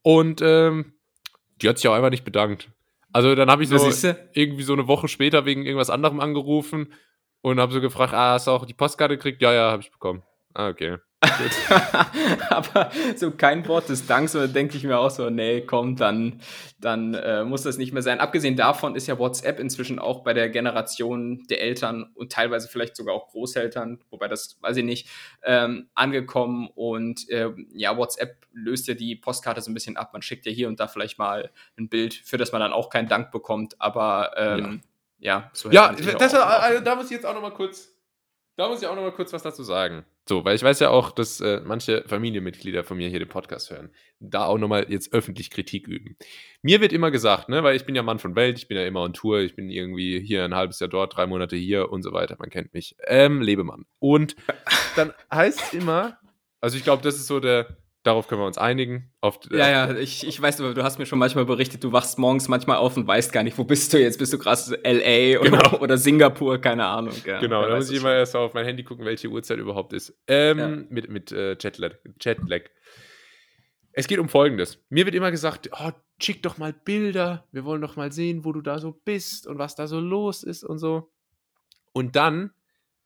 und ähm, die hat sich auch einfach nicht bedankt. Also dann habe ich so irgendwie so eine Woche später wegen irgendwas anderem angerufen und habe so gefragt, ah, hast du auch die Postkarte gekriegt? Ja, ja, habe ich bekommen. Ah, okay. aber so kein Wort des Danks, oder denke ich mir auch so, nee, komm, dann, dann äh, muss das nicht mehr sein. Abgesehen davon ist ja WhatsApp inzwischen auch bei der Generation der Eltern und teilweise vielleicht sogar auch Großeltern, wobei das weiß ich nicht, ähm, angekommen. Und äh, ja, WhatsApp löst ja die Postkarte so ein bisschen ab. Man schickt ja hier und da vielleicht mal ein Bild, für das man dann auch keinen Dank bekommt, aber ähm, ja. Ja, so ja das, also, da muss ich jetzt auch noch mal kurz da muss ich auch noch mal kurz was dazu sagen. So, weil ich weiß ja auch, dass äh, manche Familienmitglieder von mir hier den Podcast hören. Da auch noch mal jetzt öffentlich Kritik üben. Mir wird immer gesagt, ne, weil ich bin ja Mann von Welt, ich bin ja immer on Tour, ich bin irgendwie hier ein halbes Jahr dort, drei Monate hier und so weiter. Man kennt mich. Ähm, Lebemann. Und dann heißt es immer, also ich glaube, das ist so der, darauf können wir uns einigen. Auf, ja, ja, ich, ich weiß, du hast mir schon manchmal berichtet, du wachst morgens manchmal auf und weißt gar nicht, wo bist du jetzt? Bist du gerade L.A. Genau. Oder, oder, Singapur? Keine Ahnung. Ja, genau, da muss ich immer erst auf mein Handy gucken, welche Uhrzeit überhaupt ist. Ähm, ja. Mit, mit äh, Jetlag, Jetlag. Es geht um Folgendes. Mir wird immer gesagt, oh, schick doch mal Bilder. Wir wollen doch mal sehen, wo du da so bist und was da so los ist und so. Und dann,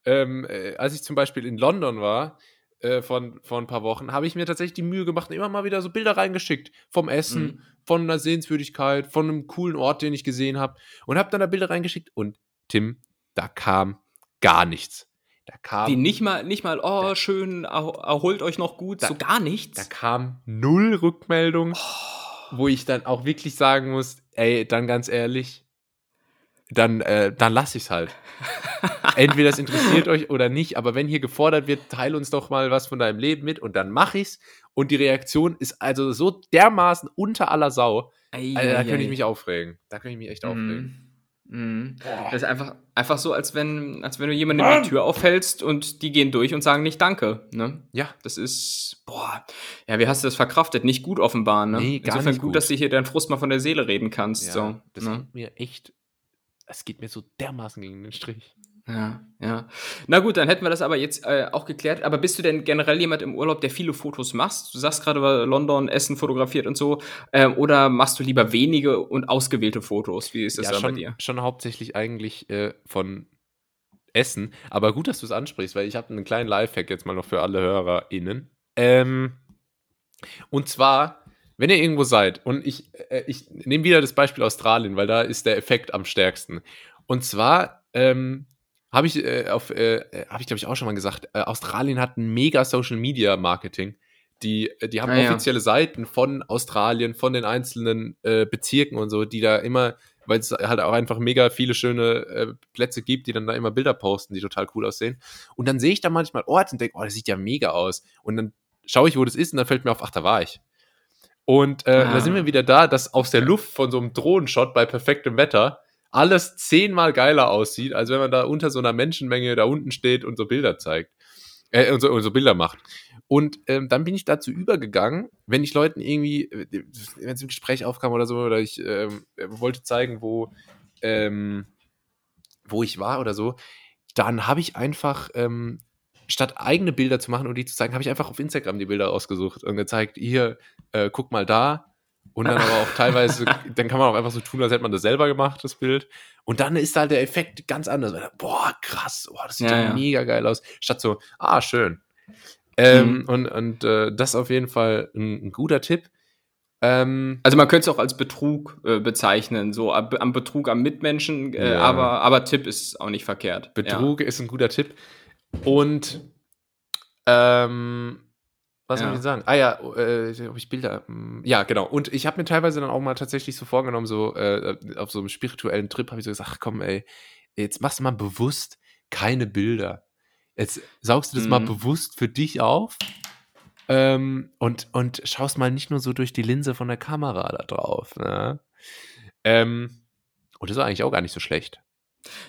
ähm, äh, als ich zum Beispiel in London war, äh, von, von ein paar Wochen, habe ich mir tatsächlich die Mühe gemacht und immer mal wieder so Bilder reingeschickt. Vom Essen, mhm. von einer Sehenswürdigkeit, von einem coolen Ort, den ich gesehen habe. Und habe dann da Bilder reingeschickt. Und Tim, da kam gar nichts. Da kam. Die nicht mal, nicht mal, oh, da, schön, erholt euch noch gut, da, so gar nichts. Da kam null Rückmeldung, oh. wo ich dann auch wirklich sagen muss, ey, dann ganz ehrlich, dann, äh, dann lass ich's halt. Entweder es interessiert euch oder nicht, aber wenn hier gefordert wird, teil uns doch mal was von deinem Leben mit und dann mach ich's. Und die Reaktion ist also so dermaßen unter aller Sau. Ei, also, da könnte ich mich aufregen. Da könnte ich mich echt mm. aufregen. Mm. Das ist einfach, einfach so, als wenn, als wenn du jemandem die Tür aufhältst und die gehen durch und sagen nicht Danke. Ne? Ja. Das ist, boah, ja, wie hast du das verkraftet? Nicht gut offenbar, ne? Nee, gar Insofern nicht gut, gut, dass du hier deinen Frust mal von der Seele reden kannst. Ja, so, das ne? mir echt es geht mir so dermaßen gegen den Strich. Ja, ja. Na gut, dann hätten wir das aber jetzt äh, auch geklärt. Aber bist du denn generell jemand im Urlaub, der viele Fotos machst? Du sagst gerade über London, Essen fotografiert und so. Ähm, oder machst du lieber wenige und ausgewählte Fotos? Wie ist das ja, schon, bei dir? Schon hauptsächlich eigentlich äh, von Essen. Aber gut, dass du es ansprichst, weil ich habe einen kleinen Lifehack jetzt mal noch für alle HörerInnen. Ähm, und zwar wenn ihr irgendwo seid und ich, äh, ich nehme wieder das Beispiel Australien, weil da ist der Effekt am stärksten. Und zwar ähm, habe ich äh, auf, äh, habe ich glaube ich auch schon mal gesagt, äh, Australien hat ein mega Social Media Marketing. Die, äh, die haben ah, offizielle ja. Seiten von Australien, von den einzelnen äh, Bezirken und so, die da immer, weil es halt auch einfach mega viele schöne äh, Plätze gibt, die dann da immer Bilder posten, die total cool aussehen. Und dann sehe ich da manchmal Orte und denke, oh, das sieht ja mega aus. Und dann schaue ich, wo das ist, und dann fällt mir auf, ach, da war ich. Und äh, ah. da sind wir wieder da, dass aus der Luft von so einem Drohnenshot bei perfektem Wetter alles zehnmal geiler aussieht, als wenn man da unter so einer Menschenmenge da unten steht und so Bilder zeigt. Äh, und, so, und so Bilder macht. Und ähm, dann bin ich dazu übergegangen, wenn ich Leuten irgendwie, äh, wenn es im Gespräch aufkam oder so, oder ich ähm, wollte zeigen, wo, ähm, wo ich war oder so, dann habe ich einfach ähm, statt eigene Bilder zu machen und die zu zeigen, habe ich einfach auf Instagram die Bilder ausgesucht und gezeigt, hier, äh, guck mal da. Und dann aber auch teilweise, dann kann man auch einfach so tun, als hätte man das selber gemacht, das Bild. Und dann ist halt der Effekt ganz anders. Boah, krass, boah, das sieht ja, ja, mega geil aus. Statt so, ah, schön. Ähm, mhm. Und, und äh, das ist auf jeden Fall ein, ein guter Tipp. Ähm, also man könnte es auch als Betrug äh, bezeichnen, so am Betrug am Mitmenschen, äh, ja. aber, aber Tipp ist auch nicht verkehrt. Betrug ist ein guter Tipp. Und ähm, was ja. soll ich sagen? Ah ja, äh, ob ich Bilder. Hm, ja, genau. Und ich habe mir teilweise dann auch mal tatsächlich so vorgenommen, so äh, auf so einem spirituellen Trip habe ich so gesagt, ach komm, ey, jetzt machst du mal bewusst keine Bilder. Jetzt saugst du das mhm. mal bewusst für dich auf ähm, und, und schaust mal nicht nur so durch die Linse von der Kamera da drauf. Ne? Ähm, und das ist eigentlich auch gar nicht so schlecht.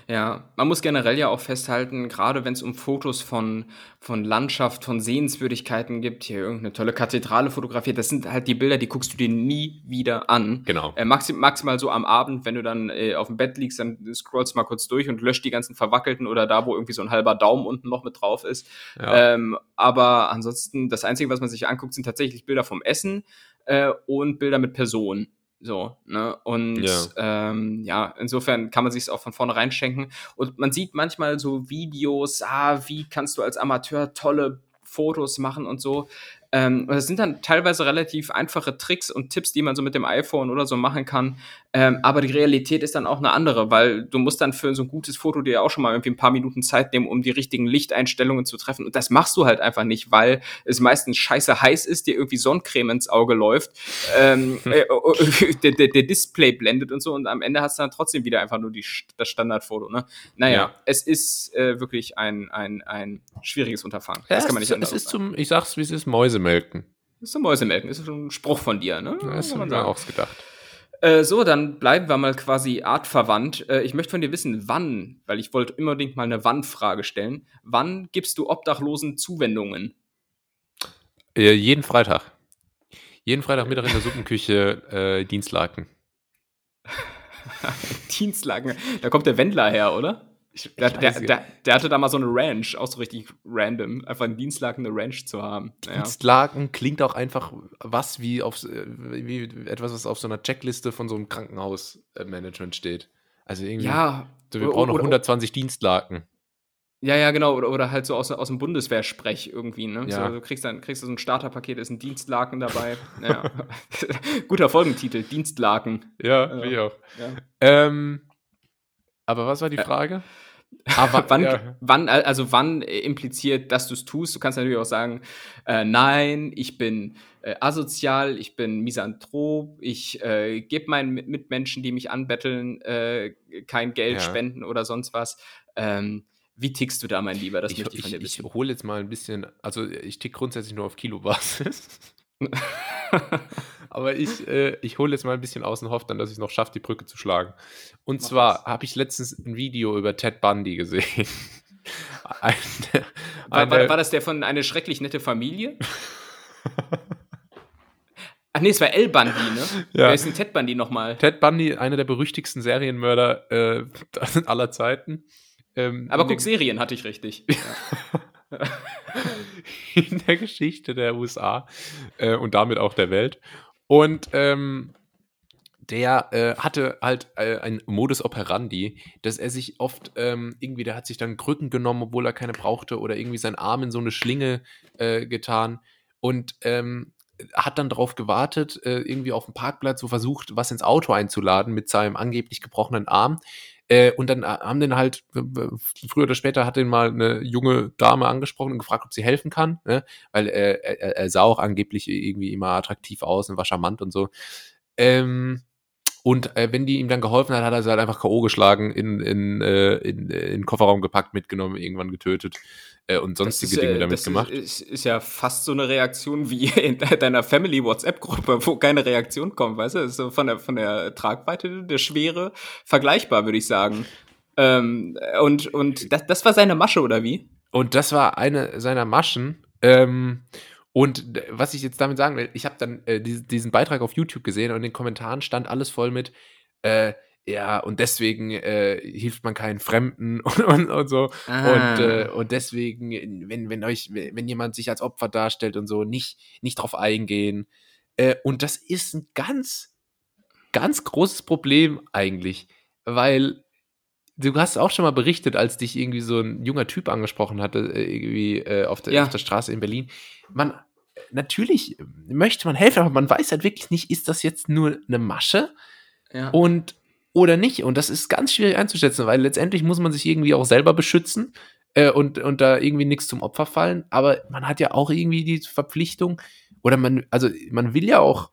Ja, man muss generell ja auch festhalten, gerade wenn es um Fotos von, von Landschaft, von Sehenswürdigkeiten gibt, hier irgendeine tolle Kathedrale fotografiert, das sind halt die Bilder, die guckst du dir nie wieder an. Genau. Äh, maxim, maximal so am Abend, wenn du dann äh, auf dem Bett liegst, dann scrollst du mal kurz durch und löscht die ganzen verwackelten oder da, wo irgendwie so ein halber Daumen unten noch mit drauf ist. Ja. Ähm, aber ansonsten, das Einzige, was man sich anguckt, sind tatsächlich Bilder vom Essen äh, und Bilder mit Personen. So, ne? Und ja, ähm, ja insofern kann man sich es auch von vornherein schenken. Und man sieht manchmal so Videos, ah, wie kannst du als Amateur tolle Fotos machen und so. Ähm, das sind dann teilweise relativ einfache Tricks und Tipps, die man so mit dem iPhone oder so machen kann. Ähm, aber die Realität ist dann auch eine andere, weil du musst dann für so ein gutes Foto dir auch schon mal irgendwie ein paar Minuten Zeit nehmen, um die richtigen Lichteinstellungen zu treffen. Und das machst du halt einfach nicht, weil es meistens scheiße heiß ist, dir irgendwie Sonnencreme ins Auge läuft, ähm, äh, der, der, der, Display blendet und so und am Ende hast du dann trotzdem wieder einfach nur die, das Standardfoto. Ne? Naja, ja. es ist äh, wirklich ein, ein, ein schwieriges Unterfangen. Ja, das kann man nicht es, es ist sagen. zum, ich sag's wie es ist, Mäusemelken. Das ist zum Mäusemelken, das ist schon ein Spruch von dir, ne? das haben wir auch gedacht. Äh, so, dann bleiben wir mal quasi artverwandt. Äh, ich möchte von dir wissen, wann, weil ich wollte unbedingt mal eine Wann-Frage stellen. Wann gibst du Obdachlosen Zuwendungen? Äh, jeden Freitag. Jeden Freitagmittag in der Suppenküche äh, Dienstlaken. Dienstlaken, da kommt der Wendler her, oder? Ich, der, der, der, der, hatte da mal so eine Ranch, auch so richtig random, einfach ein Dienstlaken eine Ranch zu haben. Ja. Dienstlaken klingt auch einfach was wie, auf, wie etwas, was auf so einer Checkliste von so einem Krankenhausmanagement steht. Also irgendwie, ja, so, wir brauchen noch 120 Dienstlaken. Ja, ja, genau. Oder, oder halt so aus, aus dem Bundeswehrsprech irgendwie. Ne? Ja. So, du kriegst dann kriegst du so ein Starterpaket, ist ein Dienstlaken dabei. ja. Guter Folgentitel, Dienstlaken. Ja, wie auch. Ja. Ähm, aber was war die Frage? Aber wann, ja. wann, also wann impliziert, dass du es tust? Du kannst natürlich auch sagen, äh, nein, ich bin äh, asozial, ich bin misanthrop, ich äh, gebe meinen Mitmenschen, die mich anbetteln, äh, kein Geld, ja. spenden oder sonst was. Ähm, wie tickst du da, mein Lieber? Das ich, möchte ich von dir wissen. Ich hole jetzt mal ein bisschen, also ich tick grundsätzlich nur auf Kilobasis. Aber ich, äh, ich hole jetzt mal ein bisschen aus und hoffe dann, dass ich es noch schaffe, die Brücke zu schlagen. Und Mach zwar habe ich letztens ein Video über Ted Bundy gesehen. eine, war, war, war, das der von eine schrecklich nette Familie? Ach nee, es war El Bundy, ne? Ja. Wer ist denn Ted Bundy nochmal? Ted Bundy, einer der berüchtigsten Serienmörder äh, aller Zeiten. Ähm, Aber guck, Serien hatte ich richtig. In der Geschichte der USA äh, und damit auch der Welt. Und ähm, der äh, hatte halt äh, ein Modus operandi, dass er sich oft ähm, irgendwie, der hat sich dann Krücken genommen, obwohl er keine brauchte, oder irgendwie seinen Arm in so eine Schlinge äh, getan und ähm, hat dann darauf gewartet, äh, irgendwie auf dem Parkplatz, so versucht, was ins Auto einzuladen mit seinem angeblich gebrochenen Arm. Äh, und dann äh, haben den halt, früher oder später hat den mal eine junge Dame angesprochen und gefragt, ob sie helfen kann, ne? weil äh, er, er, sah auch angeblich irgendwie immer attraktiv aus und war charmant und so. Ähm, und äh, wenn die ihm dann geholfen hat, hat er sie halt einfach K.O. geschlagen, in, in, äh, in, äh, in den Kofferraum gepackt, mitgenommen, irgendwann getötet äh, und sonstige ist, Dinge damit das gemacht. Ist, ist ja fast so eine Reaktion wie in deiner Family-WhatsApp-Gruppe, wo keine Reaktion kommt, weißt du? Das ist so von der, von der Tragweite, der Schwere vergleichbar, würde ich sagen. Ähm, und und das, das war seine Masche, oder wie? Und das war eine seiner Maschen. Ähm, und was ich jetzt damit sagen will, ich habe dann äh, diesen Beitrag auf YouTube gesehen und in den Kommentaren stand alles voll mit, äh, ja, und deswegen äh, hilft man keinen Fremden und, und, und so. Ah. Und, äh, und deswegen, wenn, wenn euch, wenn jemand sich als Opfer darstellt und so, nicht, nicht drauf eingehen. Äh, und das ist ein ganz, ganz großes Problem eigentlich, weil du hast auch schon mal berichtet, als dich irgendwie so ein junger Typ angesprochen hatte, äh, irgendwie äh, auf, der, ja. auf der Straße in Berlin. Man, natürlich möchte man helfen, aber man weiß halt wirklich nicht, ist das jetzt nur eine Masche? Ja. Und oder nicht. Und das ist ganz schwierig einzuschätzen, weil letztendlich muss man sich irgendwie auch selber beschützen äh, und, und da irgendwie nichts zum Opfer fallen. Aber man hat ja auch irgendwie die Verpflichtung, oder man, also man will ja auch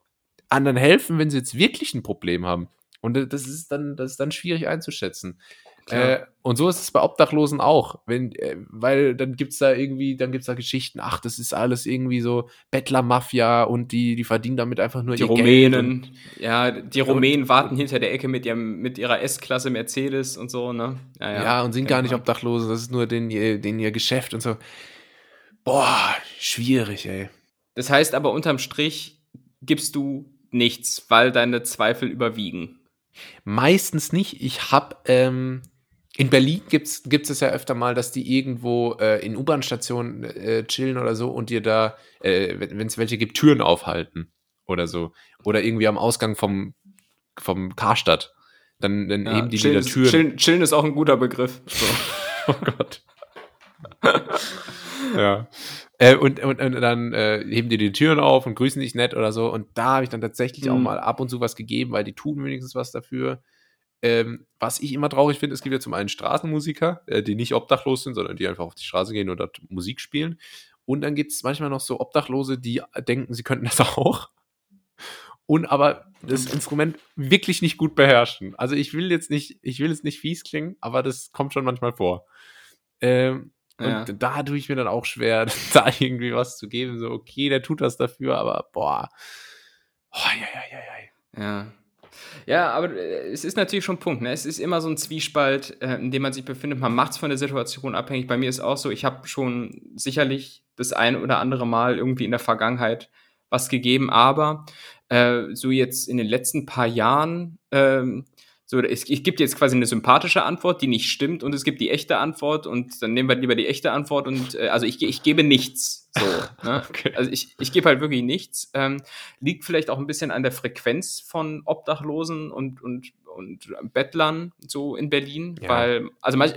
anderen helfen, wenn sie jetzt wirklich ein Problem haben. Und das ist dann, das ist dann schwierig einzuschätzen. Äh, und so ist es bei Obdachlosen auch. Wenn, äh, weil dann gibt es da irgendwie, dann gibt es da Geschichten, ach, das ist alles irgendwie so Bettlermafia und die, die verdienen damit einfach nur die ihr Rumänen, Geld. ja, die Rumänen warten hinter der Ecke mit, ihrem, mit ihrer S-Klasse Mercedes und so, ne? Ja, ja, ja und sind gar nicht Obdachlose, das ist nur den, den ihr Geschäft und so. Boah, schwierig, ey. Das heißt aber unterm Strich gibst du nichts, weil deine Zweifel überwiegen. Meistens nicht. Ich habe ähm, in Berlin gibt es ja öfter mal, dass die irgendwo äh, in U-Bahn-Stationen äh, chillen oder so und dir da, äh, wenn es welche gibt, Türen aufhalten oder so. Oder irgendwie am Ausgang vom, vom Karstadt. Dann, dann ja, heben die chillen wieder Türen. Chillen, chillen, ist auch ein guter Begriff. So. oh Gott. ja. Äh, und, und, und dann äh, heben die die Türen auf und grüßen dich nett oder so. Und da habe ich dann tatsächlich mhm. auch mal ab und zu was gegeben, weil die tun wenigstens was dafür. Ähm, was ich immer traurig finde, es gibt ja zum einen Straßenmusiker, äh, die nicht obdachlos sind, sondern die einfach auf die Straße gehen und dort Musik spielen. Und dann gibt es manchmal noch so Obdachlose, die denken, sie könnten das auch. Und aber das Instrument wirklich nicht gut beherrschen. Also ich will jetzt nicht, ich will jetzt nicht fies klingen, aber das kommt schon manchmal vor. Ähm, ja. Und da tue ich mir dann auch schwer, da irgendwie was zu geben. So, okay, der tut was dafür, aber boah. Oh, ja, ja, ja, ja. Ja. Ja, aber äh, es ist natürlich schon ein Punkt. Ne? Es ist immer so ein Zwiespalt, äh, in dem man sich befindet. Man macht es von der Situation abhängig. Bei mir ist auch so, ich habe schon sicherlich das ein oder andere Mal irgendwie in der Vergangenheit was gegeben, aber äh, so jetzt in den letzten paar Jahren ähm, so, es, es gibt jetzt quasi eine sympathische Antwort, die nicht stimmt, und es gibt die echte Antwort, und dann nehmen wir lieber die echte Antwort. Und äh, also ich, ich gebe nichts. So, ne? okay. Also ich, ich gebe halt wirklich nichts. Ähm, liegt vielleicht auch ein bisschen an der Frequenz von Obdachlosen und, und, und Bettlern so in Berlin. Ja. Weil, also manch,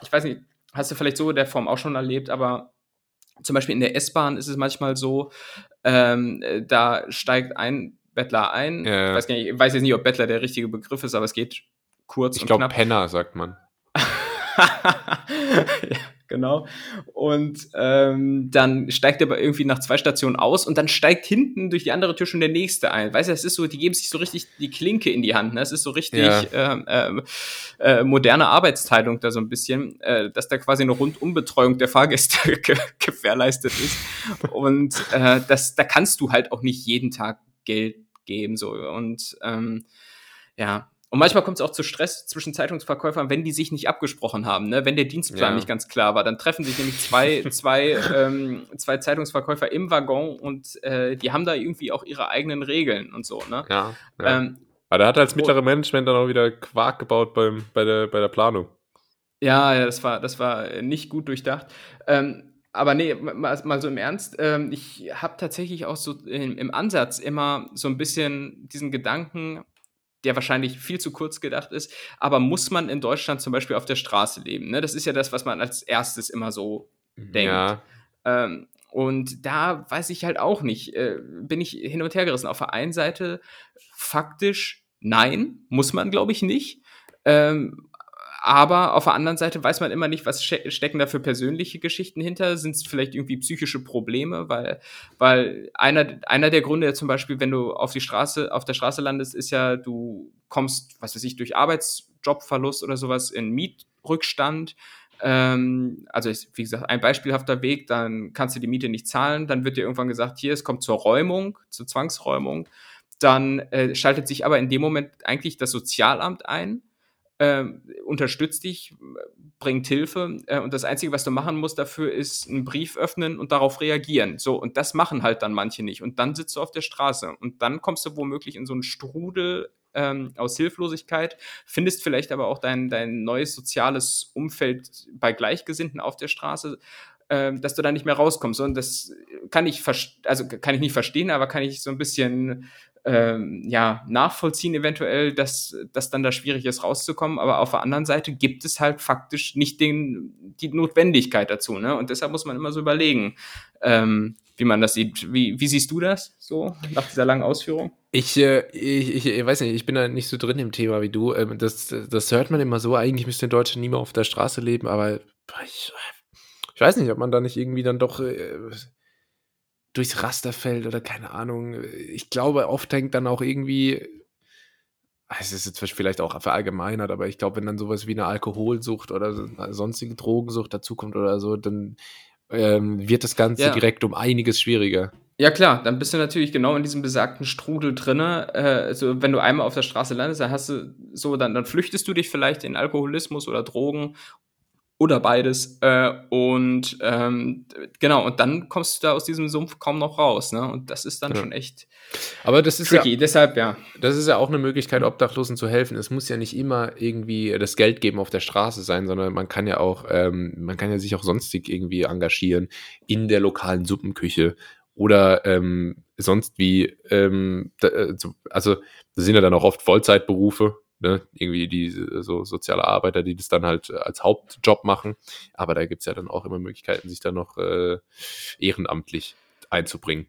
ich weiß nicht, hast du vielleicht so der Form auch schon erlebt, aber zum Beispiel in der S-Bahn ist es manchmal so, ähm, da steigt ein Bettler ein. Ja. Ich, weiß nicht, ich weiß jetzt nicht, ob Bettler der richtige Begriff ist, aber es geht kurz. Ich glaube, Penner sagt man. ja, genau. Und ähm, dann steigt er aber irgendwie nach zwei Stationen aus und dann steigt hinten durch die andere Tür schon der nächste ein. Weißt du, es ist so, die geben sich so richtig die Klinke in die Hand. Ne? Es ist so richtig ja. äh, äh, moderne Arbeitsteilung da so ein bisschen, äh, dass da quasi eine Rundumbetreuung der Fahrgäste ge gewährleistet ist. Und äh, das, da kannst du halt auch nicht jeden Tag Geld geben. So. Und ähm, ja, und manchmal kommt es auch zu Stress zwischen Zeitungsverkäufern, wenn die sich nicht abgesprochen haben, ne? wenn der Dienstplan ja. nicht ganz klar war. Dann treffen sich nämlich zwei, zwei, ähm, zwei Zeitungsverkäufer im Waggon und äh, die haben da irgendwie auch ihre eigenen Regeln und so. Ne? Ja, ja. Ähm, Aber da hat als mittlere Management dann auch wieder Quark gebaut beim, bei, der, bei der Planung. Ja, ja, das war, das war nicht gut durchdacht. Ähm, aber nee, mal, mal, so im Ernst, ähm, ich habe tatsächlich auch so im, im, Ansatz immer so ein bisschen diesen Gedanken, der wahrscheinlich viel zu kurz gedacht ist, aber muss man in Deutschland zum Beispiel auf der Straße leben? Ne? Das ist ja das, was man als erstes immer so mhm. denkt. Ja. Ähm, und da weiß ich halt auch nicht, äh, bin ich hin und her gerissen. Auf der einen Seite faktisch nein, muss man glaube ich nicht. Ähm, aber auf der anderen Seite weiß man immer nicht, was stecken da für persönliche Geschichten hinter. Sind es vielleicht irgendwie psychische Probleme? Weil, weil einer, einer der Gründe zum Beispiel, wenn du auf die Straße, auf der Straße landest, ist ja, du kommst, was weiß ich, durch Arbeitsjobverlust oder sowas in Mietrückstand. Ähm, also ist, wie gesagt, ein beispielhafter Weg, dann kannst du die Miete nicht zahlen, dann wird dir irgendwann gesagt, hier, es kommt zur Räumung, zur Zwangsräumung. Dann äh, schaltet sich aber in dem Moment eigentlich das Sozialamt ein äh, unterstützt dich, bringt Hilfe äh, und das Einzige, was du machen musst dafür, ist einen Brief öffnen und darauf reagieren. So, und das machen halt dann manche nicht. Und dann sitzt du auf der Straße und dann kommst du womöglich in so einen Strudel ähm, aus Hilflosigkeit, findest vielleicht aber auch dein, dein neues soziales Umfeld bei Gleichgesinnten auf der Straße, äh, dass du da nicht mehr rauskommst. Und das kann ich, also kann ich nicht verstehen, aber kann ich so ein bisschen ähm, ja, nachvollziehen eventuell, dass, dass dann da schwierig ist, rauszukommen. Aber auf der anderen Seite gibt es halt faktisch nicht den, die Notwendigkeit dazu. Ne? Und deshalb muss man immer so überlegen, ähm, wie man das sieht. Wie, wie siehst du das so nach dieser langen Ausführung? Ich, äh, ich, ich, weiß nicht, ich bin da nicht so drin im Thema wie du. Ähm, das, das hört man immer so, eigentlich müsste in Deutschland niemand auf der Straße leben, aber ich, ich weiß nicht, ob man da nicht irgendwie dann doch äh, durchs Raster fällt oder keine Ahnung. Ich glaube, oft hängt dann auch irgendwie, es ist jetzt vielleicht auch verallgemeinert, aber ich glaube, wenn dann sowas wie eine Alkoholsucht oder sonstige Drogensucht dazukommt oder so, dann ähm, wird das Ganze ja. direkt um einiges schwieriger. Ja klar, dann bist du natürlich genau in diesem besagten Strudel drinne. Äh, also wenn du einmal auf der Straße landest, dann hast du so, dann, dann flüchtest du dich vielleicht in Alkoholismus oder Drogen oder beides. Äh, und ähm, genau, und dann kommst du da aus diesem Sumpf kaum noch raus. Ne? Und das ist dann ja. schon echt Aber das ist tricky. Ja, Deshalb, ja. Das ist ja auch eine Möglichkeit, Obdachlosen zu helfen. Es muss ja nicht immer irgendwie das Geld geben auf der Straße sein, sondern man kann ja auch, ähm, man kann ja sich auch sonstig irgendwie engagieren in der lokalen Suppenküche oder ähm, sonst wie, ähm, da, äh, also das sind ja dann auch oft Vollzeitberufe, ne, irgendwie die so soziale Arbeiter, die das dann halt als Hauptjob machen. Aber da gibt es ja dann auch immer Möglichkeiten, sich dann noch äh, ehrenamtlich einzubringen.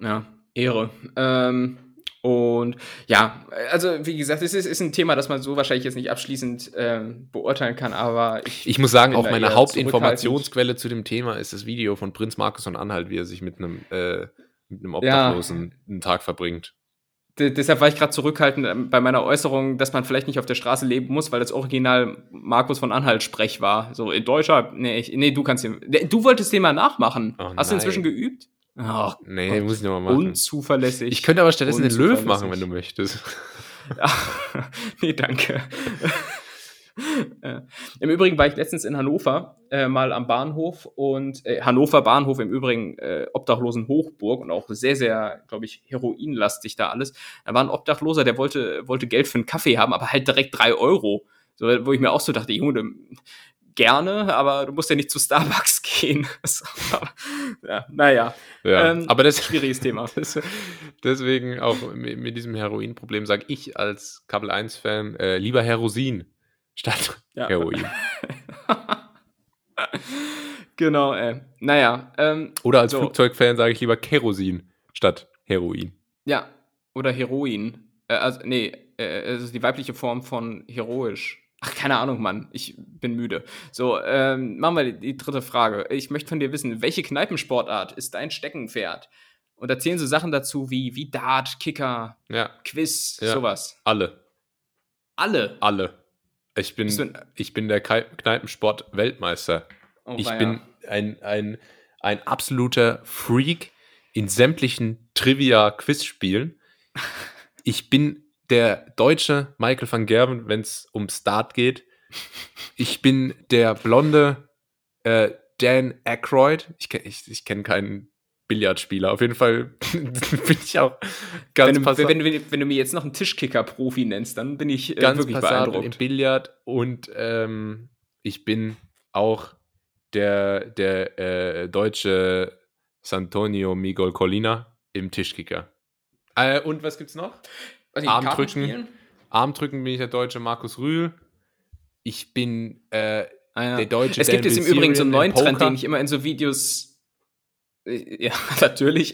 Ja, Ehre. Ähm, und ja, also wie gesagt, es ist, ist, ein Thema, das man so wahrscheinlich jetzt nicht abschließend ähm, beurteilen kann, aber ich, ich muss sagen, auch meine Hauptinformationsquelle zu dem Thema ist das Video von Prinz Markus von Anhalt, wie er sich mit einem, äh, mit einem Obdachlosen ja. einen Tag verbringt. Deshalb war ich gerade zurückhaltend ähm, bei meiner Äußerung, dass man vielleicht nicht auf der Straße leben muss, weil das Original Markus von Anhalt Sprech war. So in Deutscher, nee, ich, nee, du kannst den, du wolltest den mal nachmachen. Oh, Hast du inzwischen geübt? Ach, nee, Gott. muss ich nochmal machen. Unzuverlässig. Ich könnte aber stattdessen den Löw machen, wenn du möchtest. Ach, nee, danke. Äh, Im Übrigen war ich letztens in Hannover äh, mal am Bahnhof und äh, Hannover Bahnhof im Übrigen äh, Obdachlosen Hochburg und auch sehr, sehr, glaube ich, heroinlastig da alles. Da war ein Obdachloser, der wollte, wollte Geld für einen Kaffee haben, aber halt direkt drei Euro. So, wo ich mir auch so dachte, Junge, gerne, aber du musst ja nicht zu Starbucks gehen. ja, naja. Ja, ähm, aber das ist ein schwieriges Thema. deswegen auch mit, mit diesem Heroinproblem sage ich als Kabel 1-Fan äh, lieber Herosin statt ja. Heroin. genau, äh, naja. Ähm, oder als so. Flugzeugfan sage ich lieber Kerosin statt Heroin. Ja, oder Heroin. Äh, also, nee, äh, es ist die weibliche Form von heroisch. Ach, keine Ahnung, Mann. Ich bin müde. So, ähm, machen wir die, die, dritte Frage. Ich möchte von dir wissen, welche Kneipensportart ist dein Steckenpferd? Und erzählen so Sachen dazu wie, wie Dart, Kicker, ja. Quiz, ja. sowas. Alle. Alle? Alle. Ich bin, ich bin der Kneipensport-Weltmeister. Oh, ich ja. bin ein, ein, ein absoluter Freak in sämtlichen Trivia-Quiz-Spielen. Ich bin der deutsche Michael van Gerben, wenn es um Start geht. Ich bin der blonde äh, Dan Aykroyd. Ich, ich, ich kenne keinen Billardspieler. Auf jeden Fall bin ich auch ganz wenn du, wenn, wenn, wenn, du mir jetzt noch einen Tischkicker-Profi nennst, dann bin ich äh, ganz wirklich beeindruckt. im Billard und ähm, ich bin auch der, der äh, deutsche Santonio Miguel Colina im Tischkicker. Äh, und was gibt's noch? Also Armdrücken. Armdrücken bin ich der deutsche Markus Rühl. Ich bin äh, ah, ja. der deutsche Es gibt jetzt im Übrigen so einen neuen Trend, den ich immer in so Videos ja, natürlich.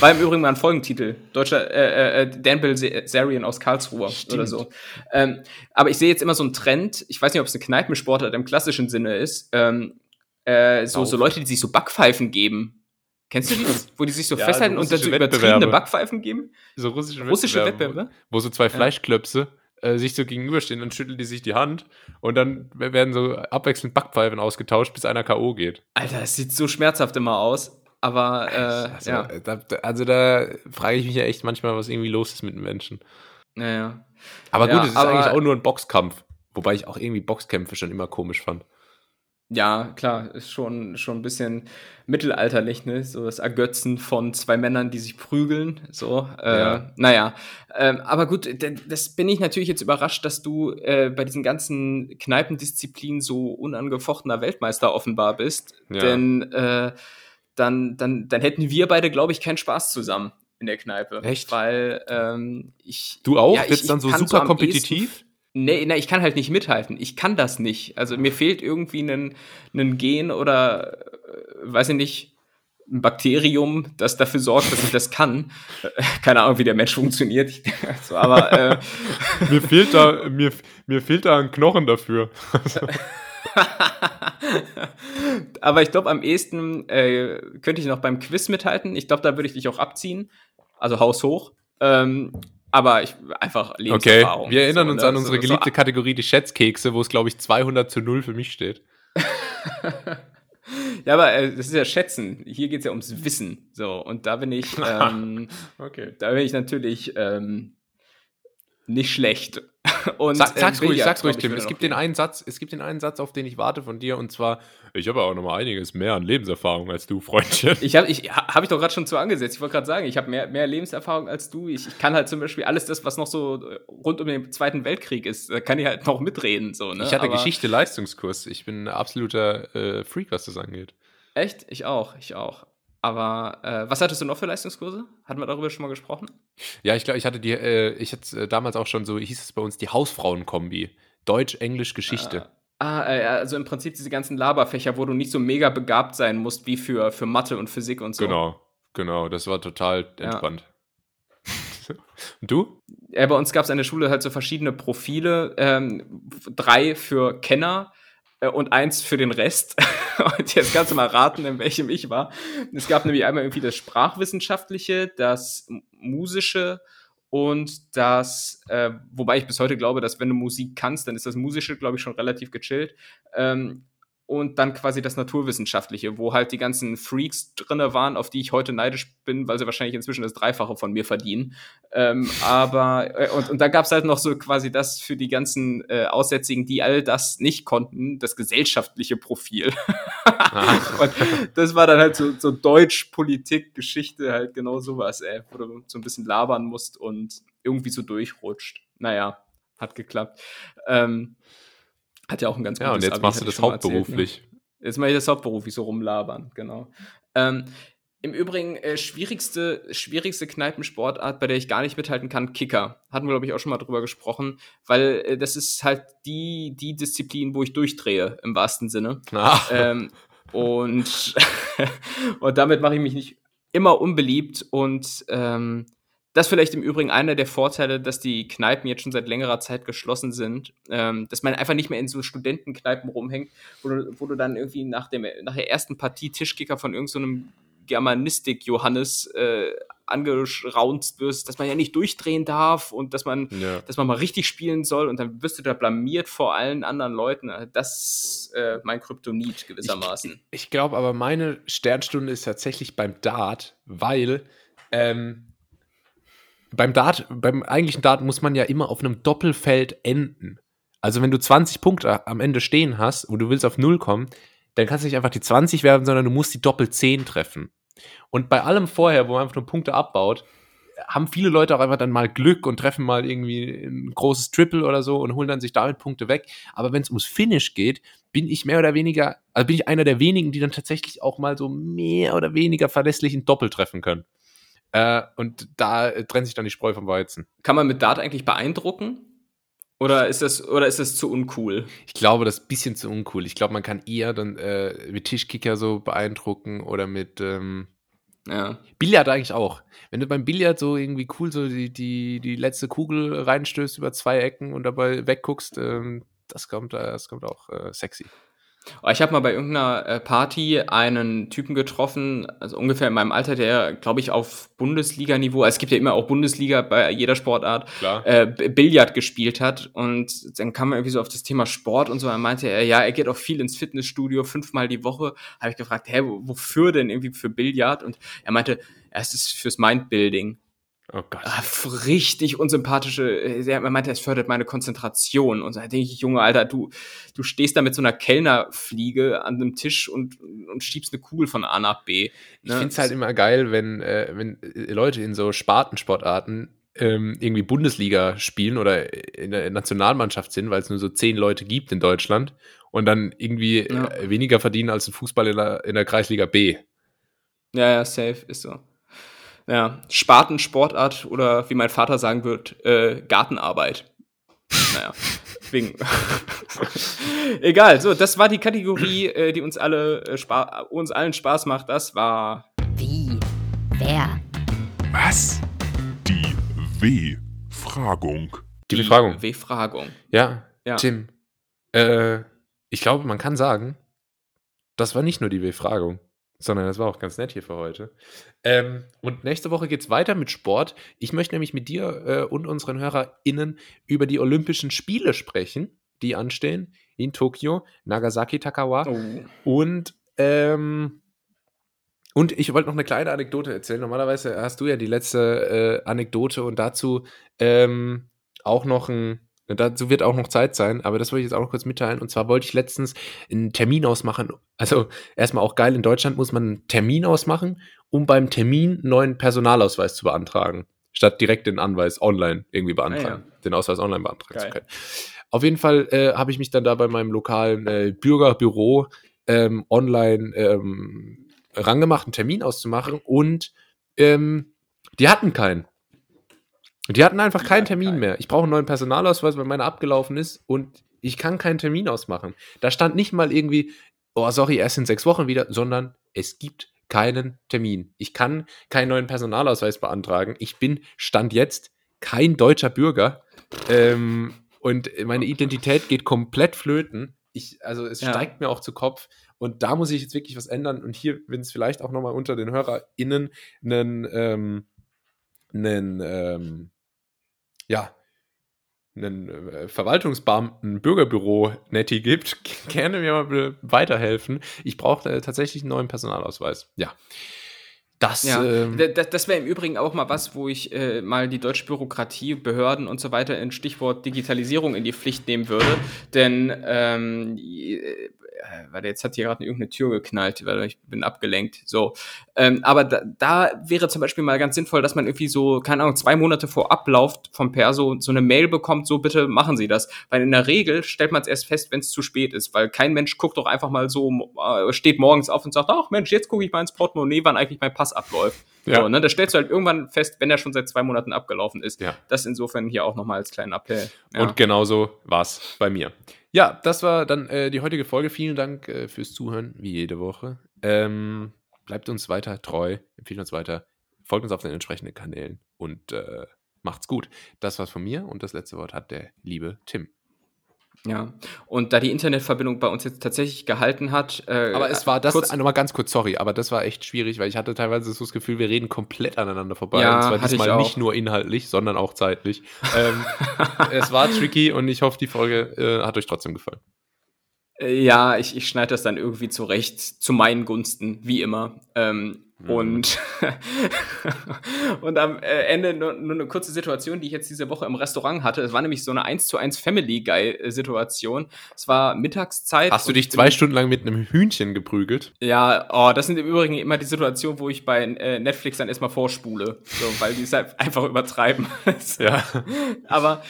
War im Übrigen mal ein Folgentitel. Deutscher äh, äh, Dan Bilzerian aus Karlsruhe Stimmt. oder so. Ähm, aber ich sehe jetzt immer so einen Trend, ich weiß nicht, ob es eine Kneipensportart im klassischen Sinne ist, ähm, äh, so, so Leute, die sich so Backpfeifen geben. Kennst du die? Wo die sich so ja, festhalten so und dazu übertriebene Backpfeifen geben? So russische, russische Wettbewerbe. Wettbewerbe. Wo so zwei Fleischklöpse äh, sich so gegenüberstehen, dann schütteln die sich die Hand und dann werden so abwechselnd Backpfeifen ausgetauscht, bis einer K.O. geht. Alter, das sieht so schmerzhaft immer aus. Aber, äh, also, ja. Da, also da frage ich mich ja echt manchmal, was irgendwie los ist mit den Menschen. Naja. Aber gut, es ist eigentlich auch nur ein Boxkampf. Wobei ich auch irgendwie Boxkämpfe schon immer komisch fand. Ja, klar, ist schon, schon ein bisschen mittelalterlich, ne? So das Ergötzen von zwei Männern, die sich prügeln. So, äh, ja. naja. Ähm, aber gut, das bin ich natürlich jetzt überrascht, dass du äh, bei diesen ganzen Kneipendisziplinen so unangefochtener Weltmeister offenbar bist. Ja. Denn äh, dann, dann, dann hätten wir beide, glaube ich, keinen Spaß zusammen in der Kneipe. Echt? Weil ähm, ich. Du auch? Ja, Jetzt dann so super kompetitiv? Nee, nee, ich kann halt nicht mithalten. Ich kann das nicht. Also mir fehlt irgendwie ein, ein Gen oder, äh, weiß ich nicht, ein Bakterium, das dafür sorgt, dass ich das kann. Äh, keine Ahnung, wie der Mensch funktioniert. so, aber äh, mir fehlt da mir, mir fehlt da ein Knochen dafür. aber ich glaube, am ehesten äh, könnte ich noch beim Quiz mithalten. Ich glaube, da würde ich dich auch abziehen. Also Haus hoch. Ähm, aber ich, einfach Lebenserfahrung. Okay, wir erinnern so, uns ne? an unsere geliebte so, Kategorie, die Schätzkekse, wo es, glaube ich, 200 zu 0 für mich steht. ja, aber äh, das ist ja Schätzen. Hier geht es ja ums Wissen. So, und da bin ich, ähm, okay. da bin ich natürlich ähm, nicht schlecht. Und, Sag, äh, sag's ruhig, sag's ruhig, Tim. Es gibt, den einen Satz, es gibt den einen Satz, auf den ich warte von dir, und zwar, ich habe auch noch mal einiges mehr an Lebenserfahrung als du, Freundchen. Ich habe ich, hab ich doch gerade schon zu angesetzt. Ich wollte gerade sagen, ich habe mehr, mehr Lebenserfahrung als du. Ich, ich, kann halt zum Beispiel alles das, was noch so rund um den Zweiten Weltkrieg ist, da kann ich halt noch mitreden. So, ne? Ich hatte Geschichte-Leistungskurs. Ich bin ein absoluter äh, Freak, was das angeht. Echt? Ich auch, ich auch. Aber äh, was hattest du noch für Leistungskurse? Hatten wir darüber schon mal gesprochen? Ja, ich glaube, ich hatte die, äh, ich hatte äh, damals auch schon so, hieß es bei uns, die Hausfrauen-Kombi. Deutsch, Englisch, Geschichte. Ah, äh, also im Prinzip diese ganzen Laberfächer, wo du nicht so mega begabt sein musst wie für, für Mathe und Physik und so. Genau, genau, das war total entspannt. Ja. und du? Ja, bei uns gab es an der Schule halt so verschiedene Profile. Ähm, drei für Kenner äh, und eins für den Rest. und jetzt kannst du mal raten, in welchem ich war. Es gab nämlich einmal irgendwie das Sprachwissenschaftliche, das Musische und das, äh, wobei ich bis heute glaube, dass wenn du Musik kannst, dann ist das Musische, glaube ich, schon relativ gechillt. Ähm, und dann quasi das Naturwissenschaftliche, wo halt die ganzen Freaks drinne waren, auf die ich heute neidisch bin, weil sie wahrscheinlich inzwischen das Dreifache von mir verdienen. Ähm, aber äh, und, und da gab's halt noch so quasi das für die ganzen äh, Aussätzigen, die all das nicht konnten, das gesellschaftliche Profil. und das war dann halt so, so Deutsch, Politik, Geschichte, halt genau sowas, ey, wo du so ein bisschen labern musst und irgendwie so durchrutscht. Naja, hat geklappt. Ähm, hat ja auch ein ganz gutes Ja, und jetzt Abi, machst du das hauptberuflich. Erzählt, ne? Jetzt mache ich das hauptberuflich, so rumlabern, genau. Ähm, Im Übrigen, äh, schwierigste, schwierigste Kneipensportart, bei der ich gar nicht mithalten kann, Kicker. Hatten wir, glaube ich, auch schon mal drüber gesprochen, weil äh, das ist halt die, die Disziplin, wo ich durchdrehe, im wahrsten Sinne. Ah. Ähm, und, und damit mache ich mich nicht immer unbeliebt und ähm, das ist vielleicht im Übrigen einer der Vorteile, dass die Kneipen jetzt schon seit längerer Zeit geschlossen sind, ähm, dass man einfach nicht mehr in so Studentenkneipen rumhängt, wo du, wo du dann irgendwie nach, dem, nach der ersten Partie Tischkicker von irgendeinem so Germanistik-Johannes äh, angeraunt wirst, dass man ja nicht durchdrehen darf und dass man, ja. dass man mal richtig spielen soll und dann wirst du da blamiert vor allen anderen Leuten. Das ist äh, mein Kryptonit gewissermaßen. Ich, ich glaube aber, meine Sternstunde ist tatsächlich beim Dart, weil ähm, beim Dart, beim eigentlichen Dart muss man ja immer auf einem Doppelfeld enden. Also wenn du 20 Punkte am Ende stehen hast und du willst auf Null kommen, dann kannst du nicht einfach die 20 werfen, sondern du musst die Doppel 10 treffen. Und bei allem vorher, wo man einfach nur Punkte abbaut, haben viele Leute auch einfach dann mal Glück und treffen mal irgendwie ein großes Triple oder so und holen dann sich damit Punkte weg. Aber wenn es ums Finish geht, bin ich mehr oder weniger, also bin ich einer der wenigen, die dann tatsächlich auch mal so mehr oder weniger verlässlich ein Doppel treffen können. Äh, und da trennt sich dann die Spreu vom Weizen. Kann man mit Dart eigentlich beeindrucken? Oder ist das, oder ist das zu uncool? Ich glaube, das ist ein bisschen zu uncool. Ich glaube, man kann eher dann äh, mit Tischkicker so beeindrucken oder mit ähm, ja. Billard eigentlich auch. Wenn du beim Billard so irgendwie cool so die, die, die letzte Kugel reinstößt über zwei Ecken und dabei wegguckst, ähm, das kommt, das kommt auch äh, sexy. Oh, ich habe mal bei irgendeiner äh, Party einen Typen getroffen, also ungefähr in meinem Alter, der, glaube ich, auf Bundesliga-Niveau, also es gibt ja immer auch Bundesliga bei jeder Sportart, äh, Billard gespielt hat. Und dann kam er irgendwie so auf das Thema Sport und so. Er meinte er, ja, er geht auch viel ins Fitnessstudio, fünfmal die Woche. Habe ich gefragt, hä, wofür denn irgendwie für Billard? Und er meinte, es ist fürs Mindbuilding. Oh Gott. Ah, richtig unsympathische, äh, er meinte, es fördert meine Konzentration. Und so denke ich, Junge, Alter, du, du stehst da mit so einer Kellnerfliege an einem Tisch und, und schiebst eine Kugel von A nach B. Ne? Ich finde es halt immer geil, wenn, äh, wenn äh, Leute in so Spartensportarten ähm, irgendwie Bundesliga spielen oder in der Nationalmannschaft sind, weil es nur so zehn Leute gibt in Deutschland und dann irgendwie ja. äh, weniger verdienen als ein Fußball in der, in der Kreisliga B. Ja, ja, safe, ist so. Ja, Spatensportart oder wie mein Vater sagen wird, äh, Gartenarbeit. naja, wegen. Egal, so, das war die Kategorie, äh, die uns alle äh, uns allen Spaß macht. Das war. Wie? Wer? Was? Die W-Fragung. Die W-Fragung. W-Fragung. Ja, ja, Tim. Äh, ich glaube, man kann sagen, das war nicht nur die W-Fragung sondern das war auch ganz nett hier für heute. Ähm, und nächste Woche geht es weiter mit Sport. Ich möchte nämlich mit dir äh, und unseren HörerInnen über die Olympischen Spiele sprechen, die anstehen in Tokio, Nagasaki, Takawa. Oh. Und, ähm, und ich wollte noch eine kleine Anekdote erzählen. Normalerweise hast du ja die letzte äh, Anekdote und dazu ähm, auch noch ein Dazu wird auch noch Zeit sein, aber das wollte ich jetzt auch noch kurz mitteilen. Und zwar wollte ich letztens einen Termin ausmachen. Also erstmal auch geil, in Deutschland muss man einen Termin ausmachen, um beim Termin einen neuen Personalausweis zu beantragen. Statt direkt den Anweis online irgendwie beantragen. Ah, ja. Den Ausweis online beantragen geil. zu können. Auf jeden Fall äh, habe ich mich dann da bei meinem lokalen äh, Bürgerbüro ähm, online ähm, rangemacht, einen Termin auszumachen und ähm, die hatten keinen. Und die hatten einfach keinen Termin mehr. Ich brauche einen neuen Personalausweis, weil meiner abgelaufen ist und ich kann keinen Termin ausmachen. Da stand nicht mal irgendwie, oh, sorry, erst in sechs Wochen wieder, sondern es gibt keinen Termin. Ich kann keinen neuen Personalausweis beantragen. Ich bin, stand jetzt, kein deutscher Bürger. Ähm, und meine Identität geht komplett flöten. Ich, also es ja. steigt mir auch zu Kopf. Und da muss ich jetzt wirklich was ändern. Und hier, wenn es vielleicht auch nochmal unter den HörerInnen einen, ähm, einen ähm, ja, einen äh, Verwaltungsbeamten, Bürgerbüro Netti gibt, gerne mir mal weiterhelfen. Ich brauche äh, tatsächlich einen neuen Personalausweis. Ja. Das, ja, ähm, das, das wäre im Übrigen auch mal was, wo ich äh, mal die deutsche Bürokratie, Behörden und so weiter in Stichwort Digitalisierung in die Pflicht nehmen würde. Denn ähm, äh, warte, jetzt hat hier gerade irgendeine Tür geknallt, weil ich bin abgelenkt. So. Ähm, aber da, da wäre zum Beispiel mal ganz sinnvoll, dass man irgendwie so, keine Ahnung, zwei Monate vor Ablauf vom Perso so eine Mail bekommt, so bitte machen Sie das. Weil in der Regel stellt man es erst fest, wenn es zu spät ist, weil kein Mensch guckt doch einfach mal so, äh, steht morgens auf und sagt, ach Mensch, jetzt gucke ich mal ins Portemonnaie, wann eigentlich mein Pass abläuft. Ja. So, ne? Da stellst du halt irgendwann fest, wenn er schon seit zwei Monaten abgelaufen ist. Ja. Das insofern hier auch nochmal als kleinen Appell. Ja. Und genauso war es bei mir. Ja, das war dann äh, die heutige Folge. Vielen Dank äh, fürs Zuhören, wie jede Woche. Ähm, bleibt uns weiter treu, empfiehlt uns weiter, folgt uns auf den entsprechenden Kanälen und äh, macht's gut. Das war's von mir und das letzte Wort hat der liebe Tim. Ja, und da die Internetverbindung bei uns jetzt tatsächlich gehalten hat. Äh, aber es war das, kurz, nochmal ganz kurz, sorry, aber das war echt schwierig, weil ich hatte teilweise so das Gefühl, wir reden komplett aneinander vorbei. Ja, und zwar diesmal nicht nur inhaltlich, sondern auch zeitlich. ähm, es war tricky und ich hoffe, die Folge äh, hat euch trotzdem gefallen. Äh, ja, ich, ich schneide das dann irgendwie zurecht, zu meinen Gunsten, wie immer. Ähm, mhm. Und, und am äh, Ende nur, nur, eine kurze Situation, die ich jetzt diese Woche im Restaurant hatte. Es war nämlich so eine 1 zu 1 Family Guy-Situation. Es war Mittagszeit. Hast du dich zwei Stunden lang mit einem Hühnchen geprügelt? Ja, oh, das sind im Übrigen immer die Situationen, wo ich bei äh, Netflix dann erstmal vorspule. So, weil die es halt einfach übertreiben. ja. Aber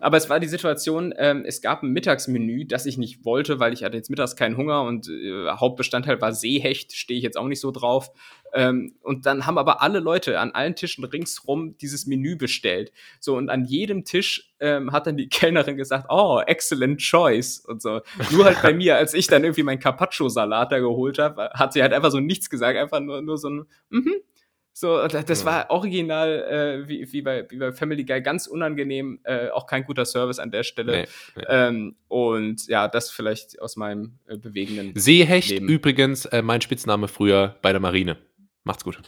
aber es war die Situation, ähm, es gab ein Mittagsmenü, das ich nicht wollte, weil ich hatte jetzt mittags keinen Hunger und äh, Hauptbestandteil war Seehecht, stehe ich jetzt auch nicht so drauf. Ähm, und dann haben aber alle Leute an allen Tischen ringsrum dieses Menü bestellt. So, und an jedem Tisch ähm, hat dann die Kellnerin gesagt, oh, excellent choice und so. Nur halt bei mir, als ich dann irgendwie mein Carpaccio-Salat da geholt habe, hat sie halt einfach so nichts gesagt, einfach nur, nur so ein, mhm, mm so, das war original äh, wie, wie, bei, wie bei Family Guy ganz unangenehm, äh, auch kein guter Service an der Stelle. Nee, nee. Ähm, und ja, das vielleicht aus meinem äh, bewegenden Seehecht Leben. übrigens äh, mein Spitzname früher bei der Marine. Macht's gut.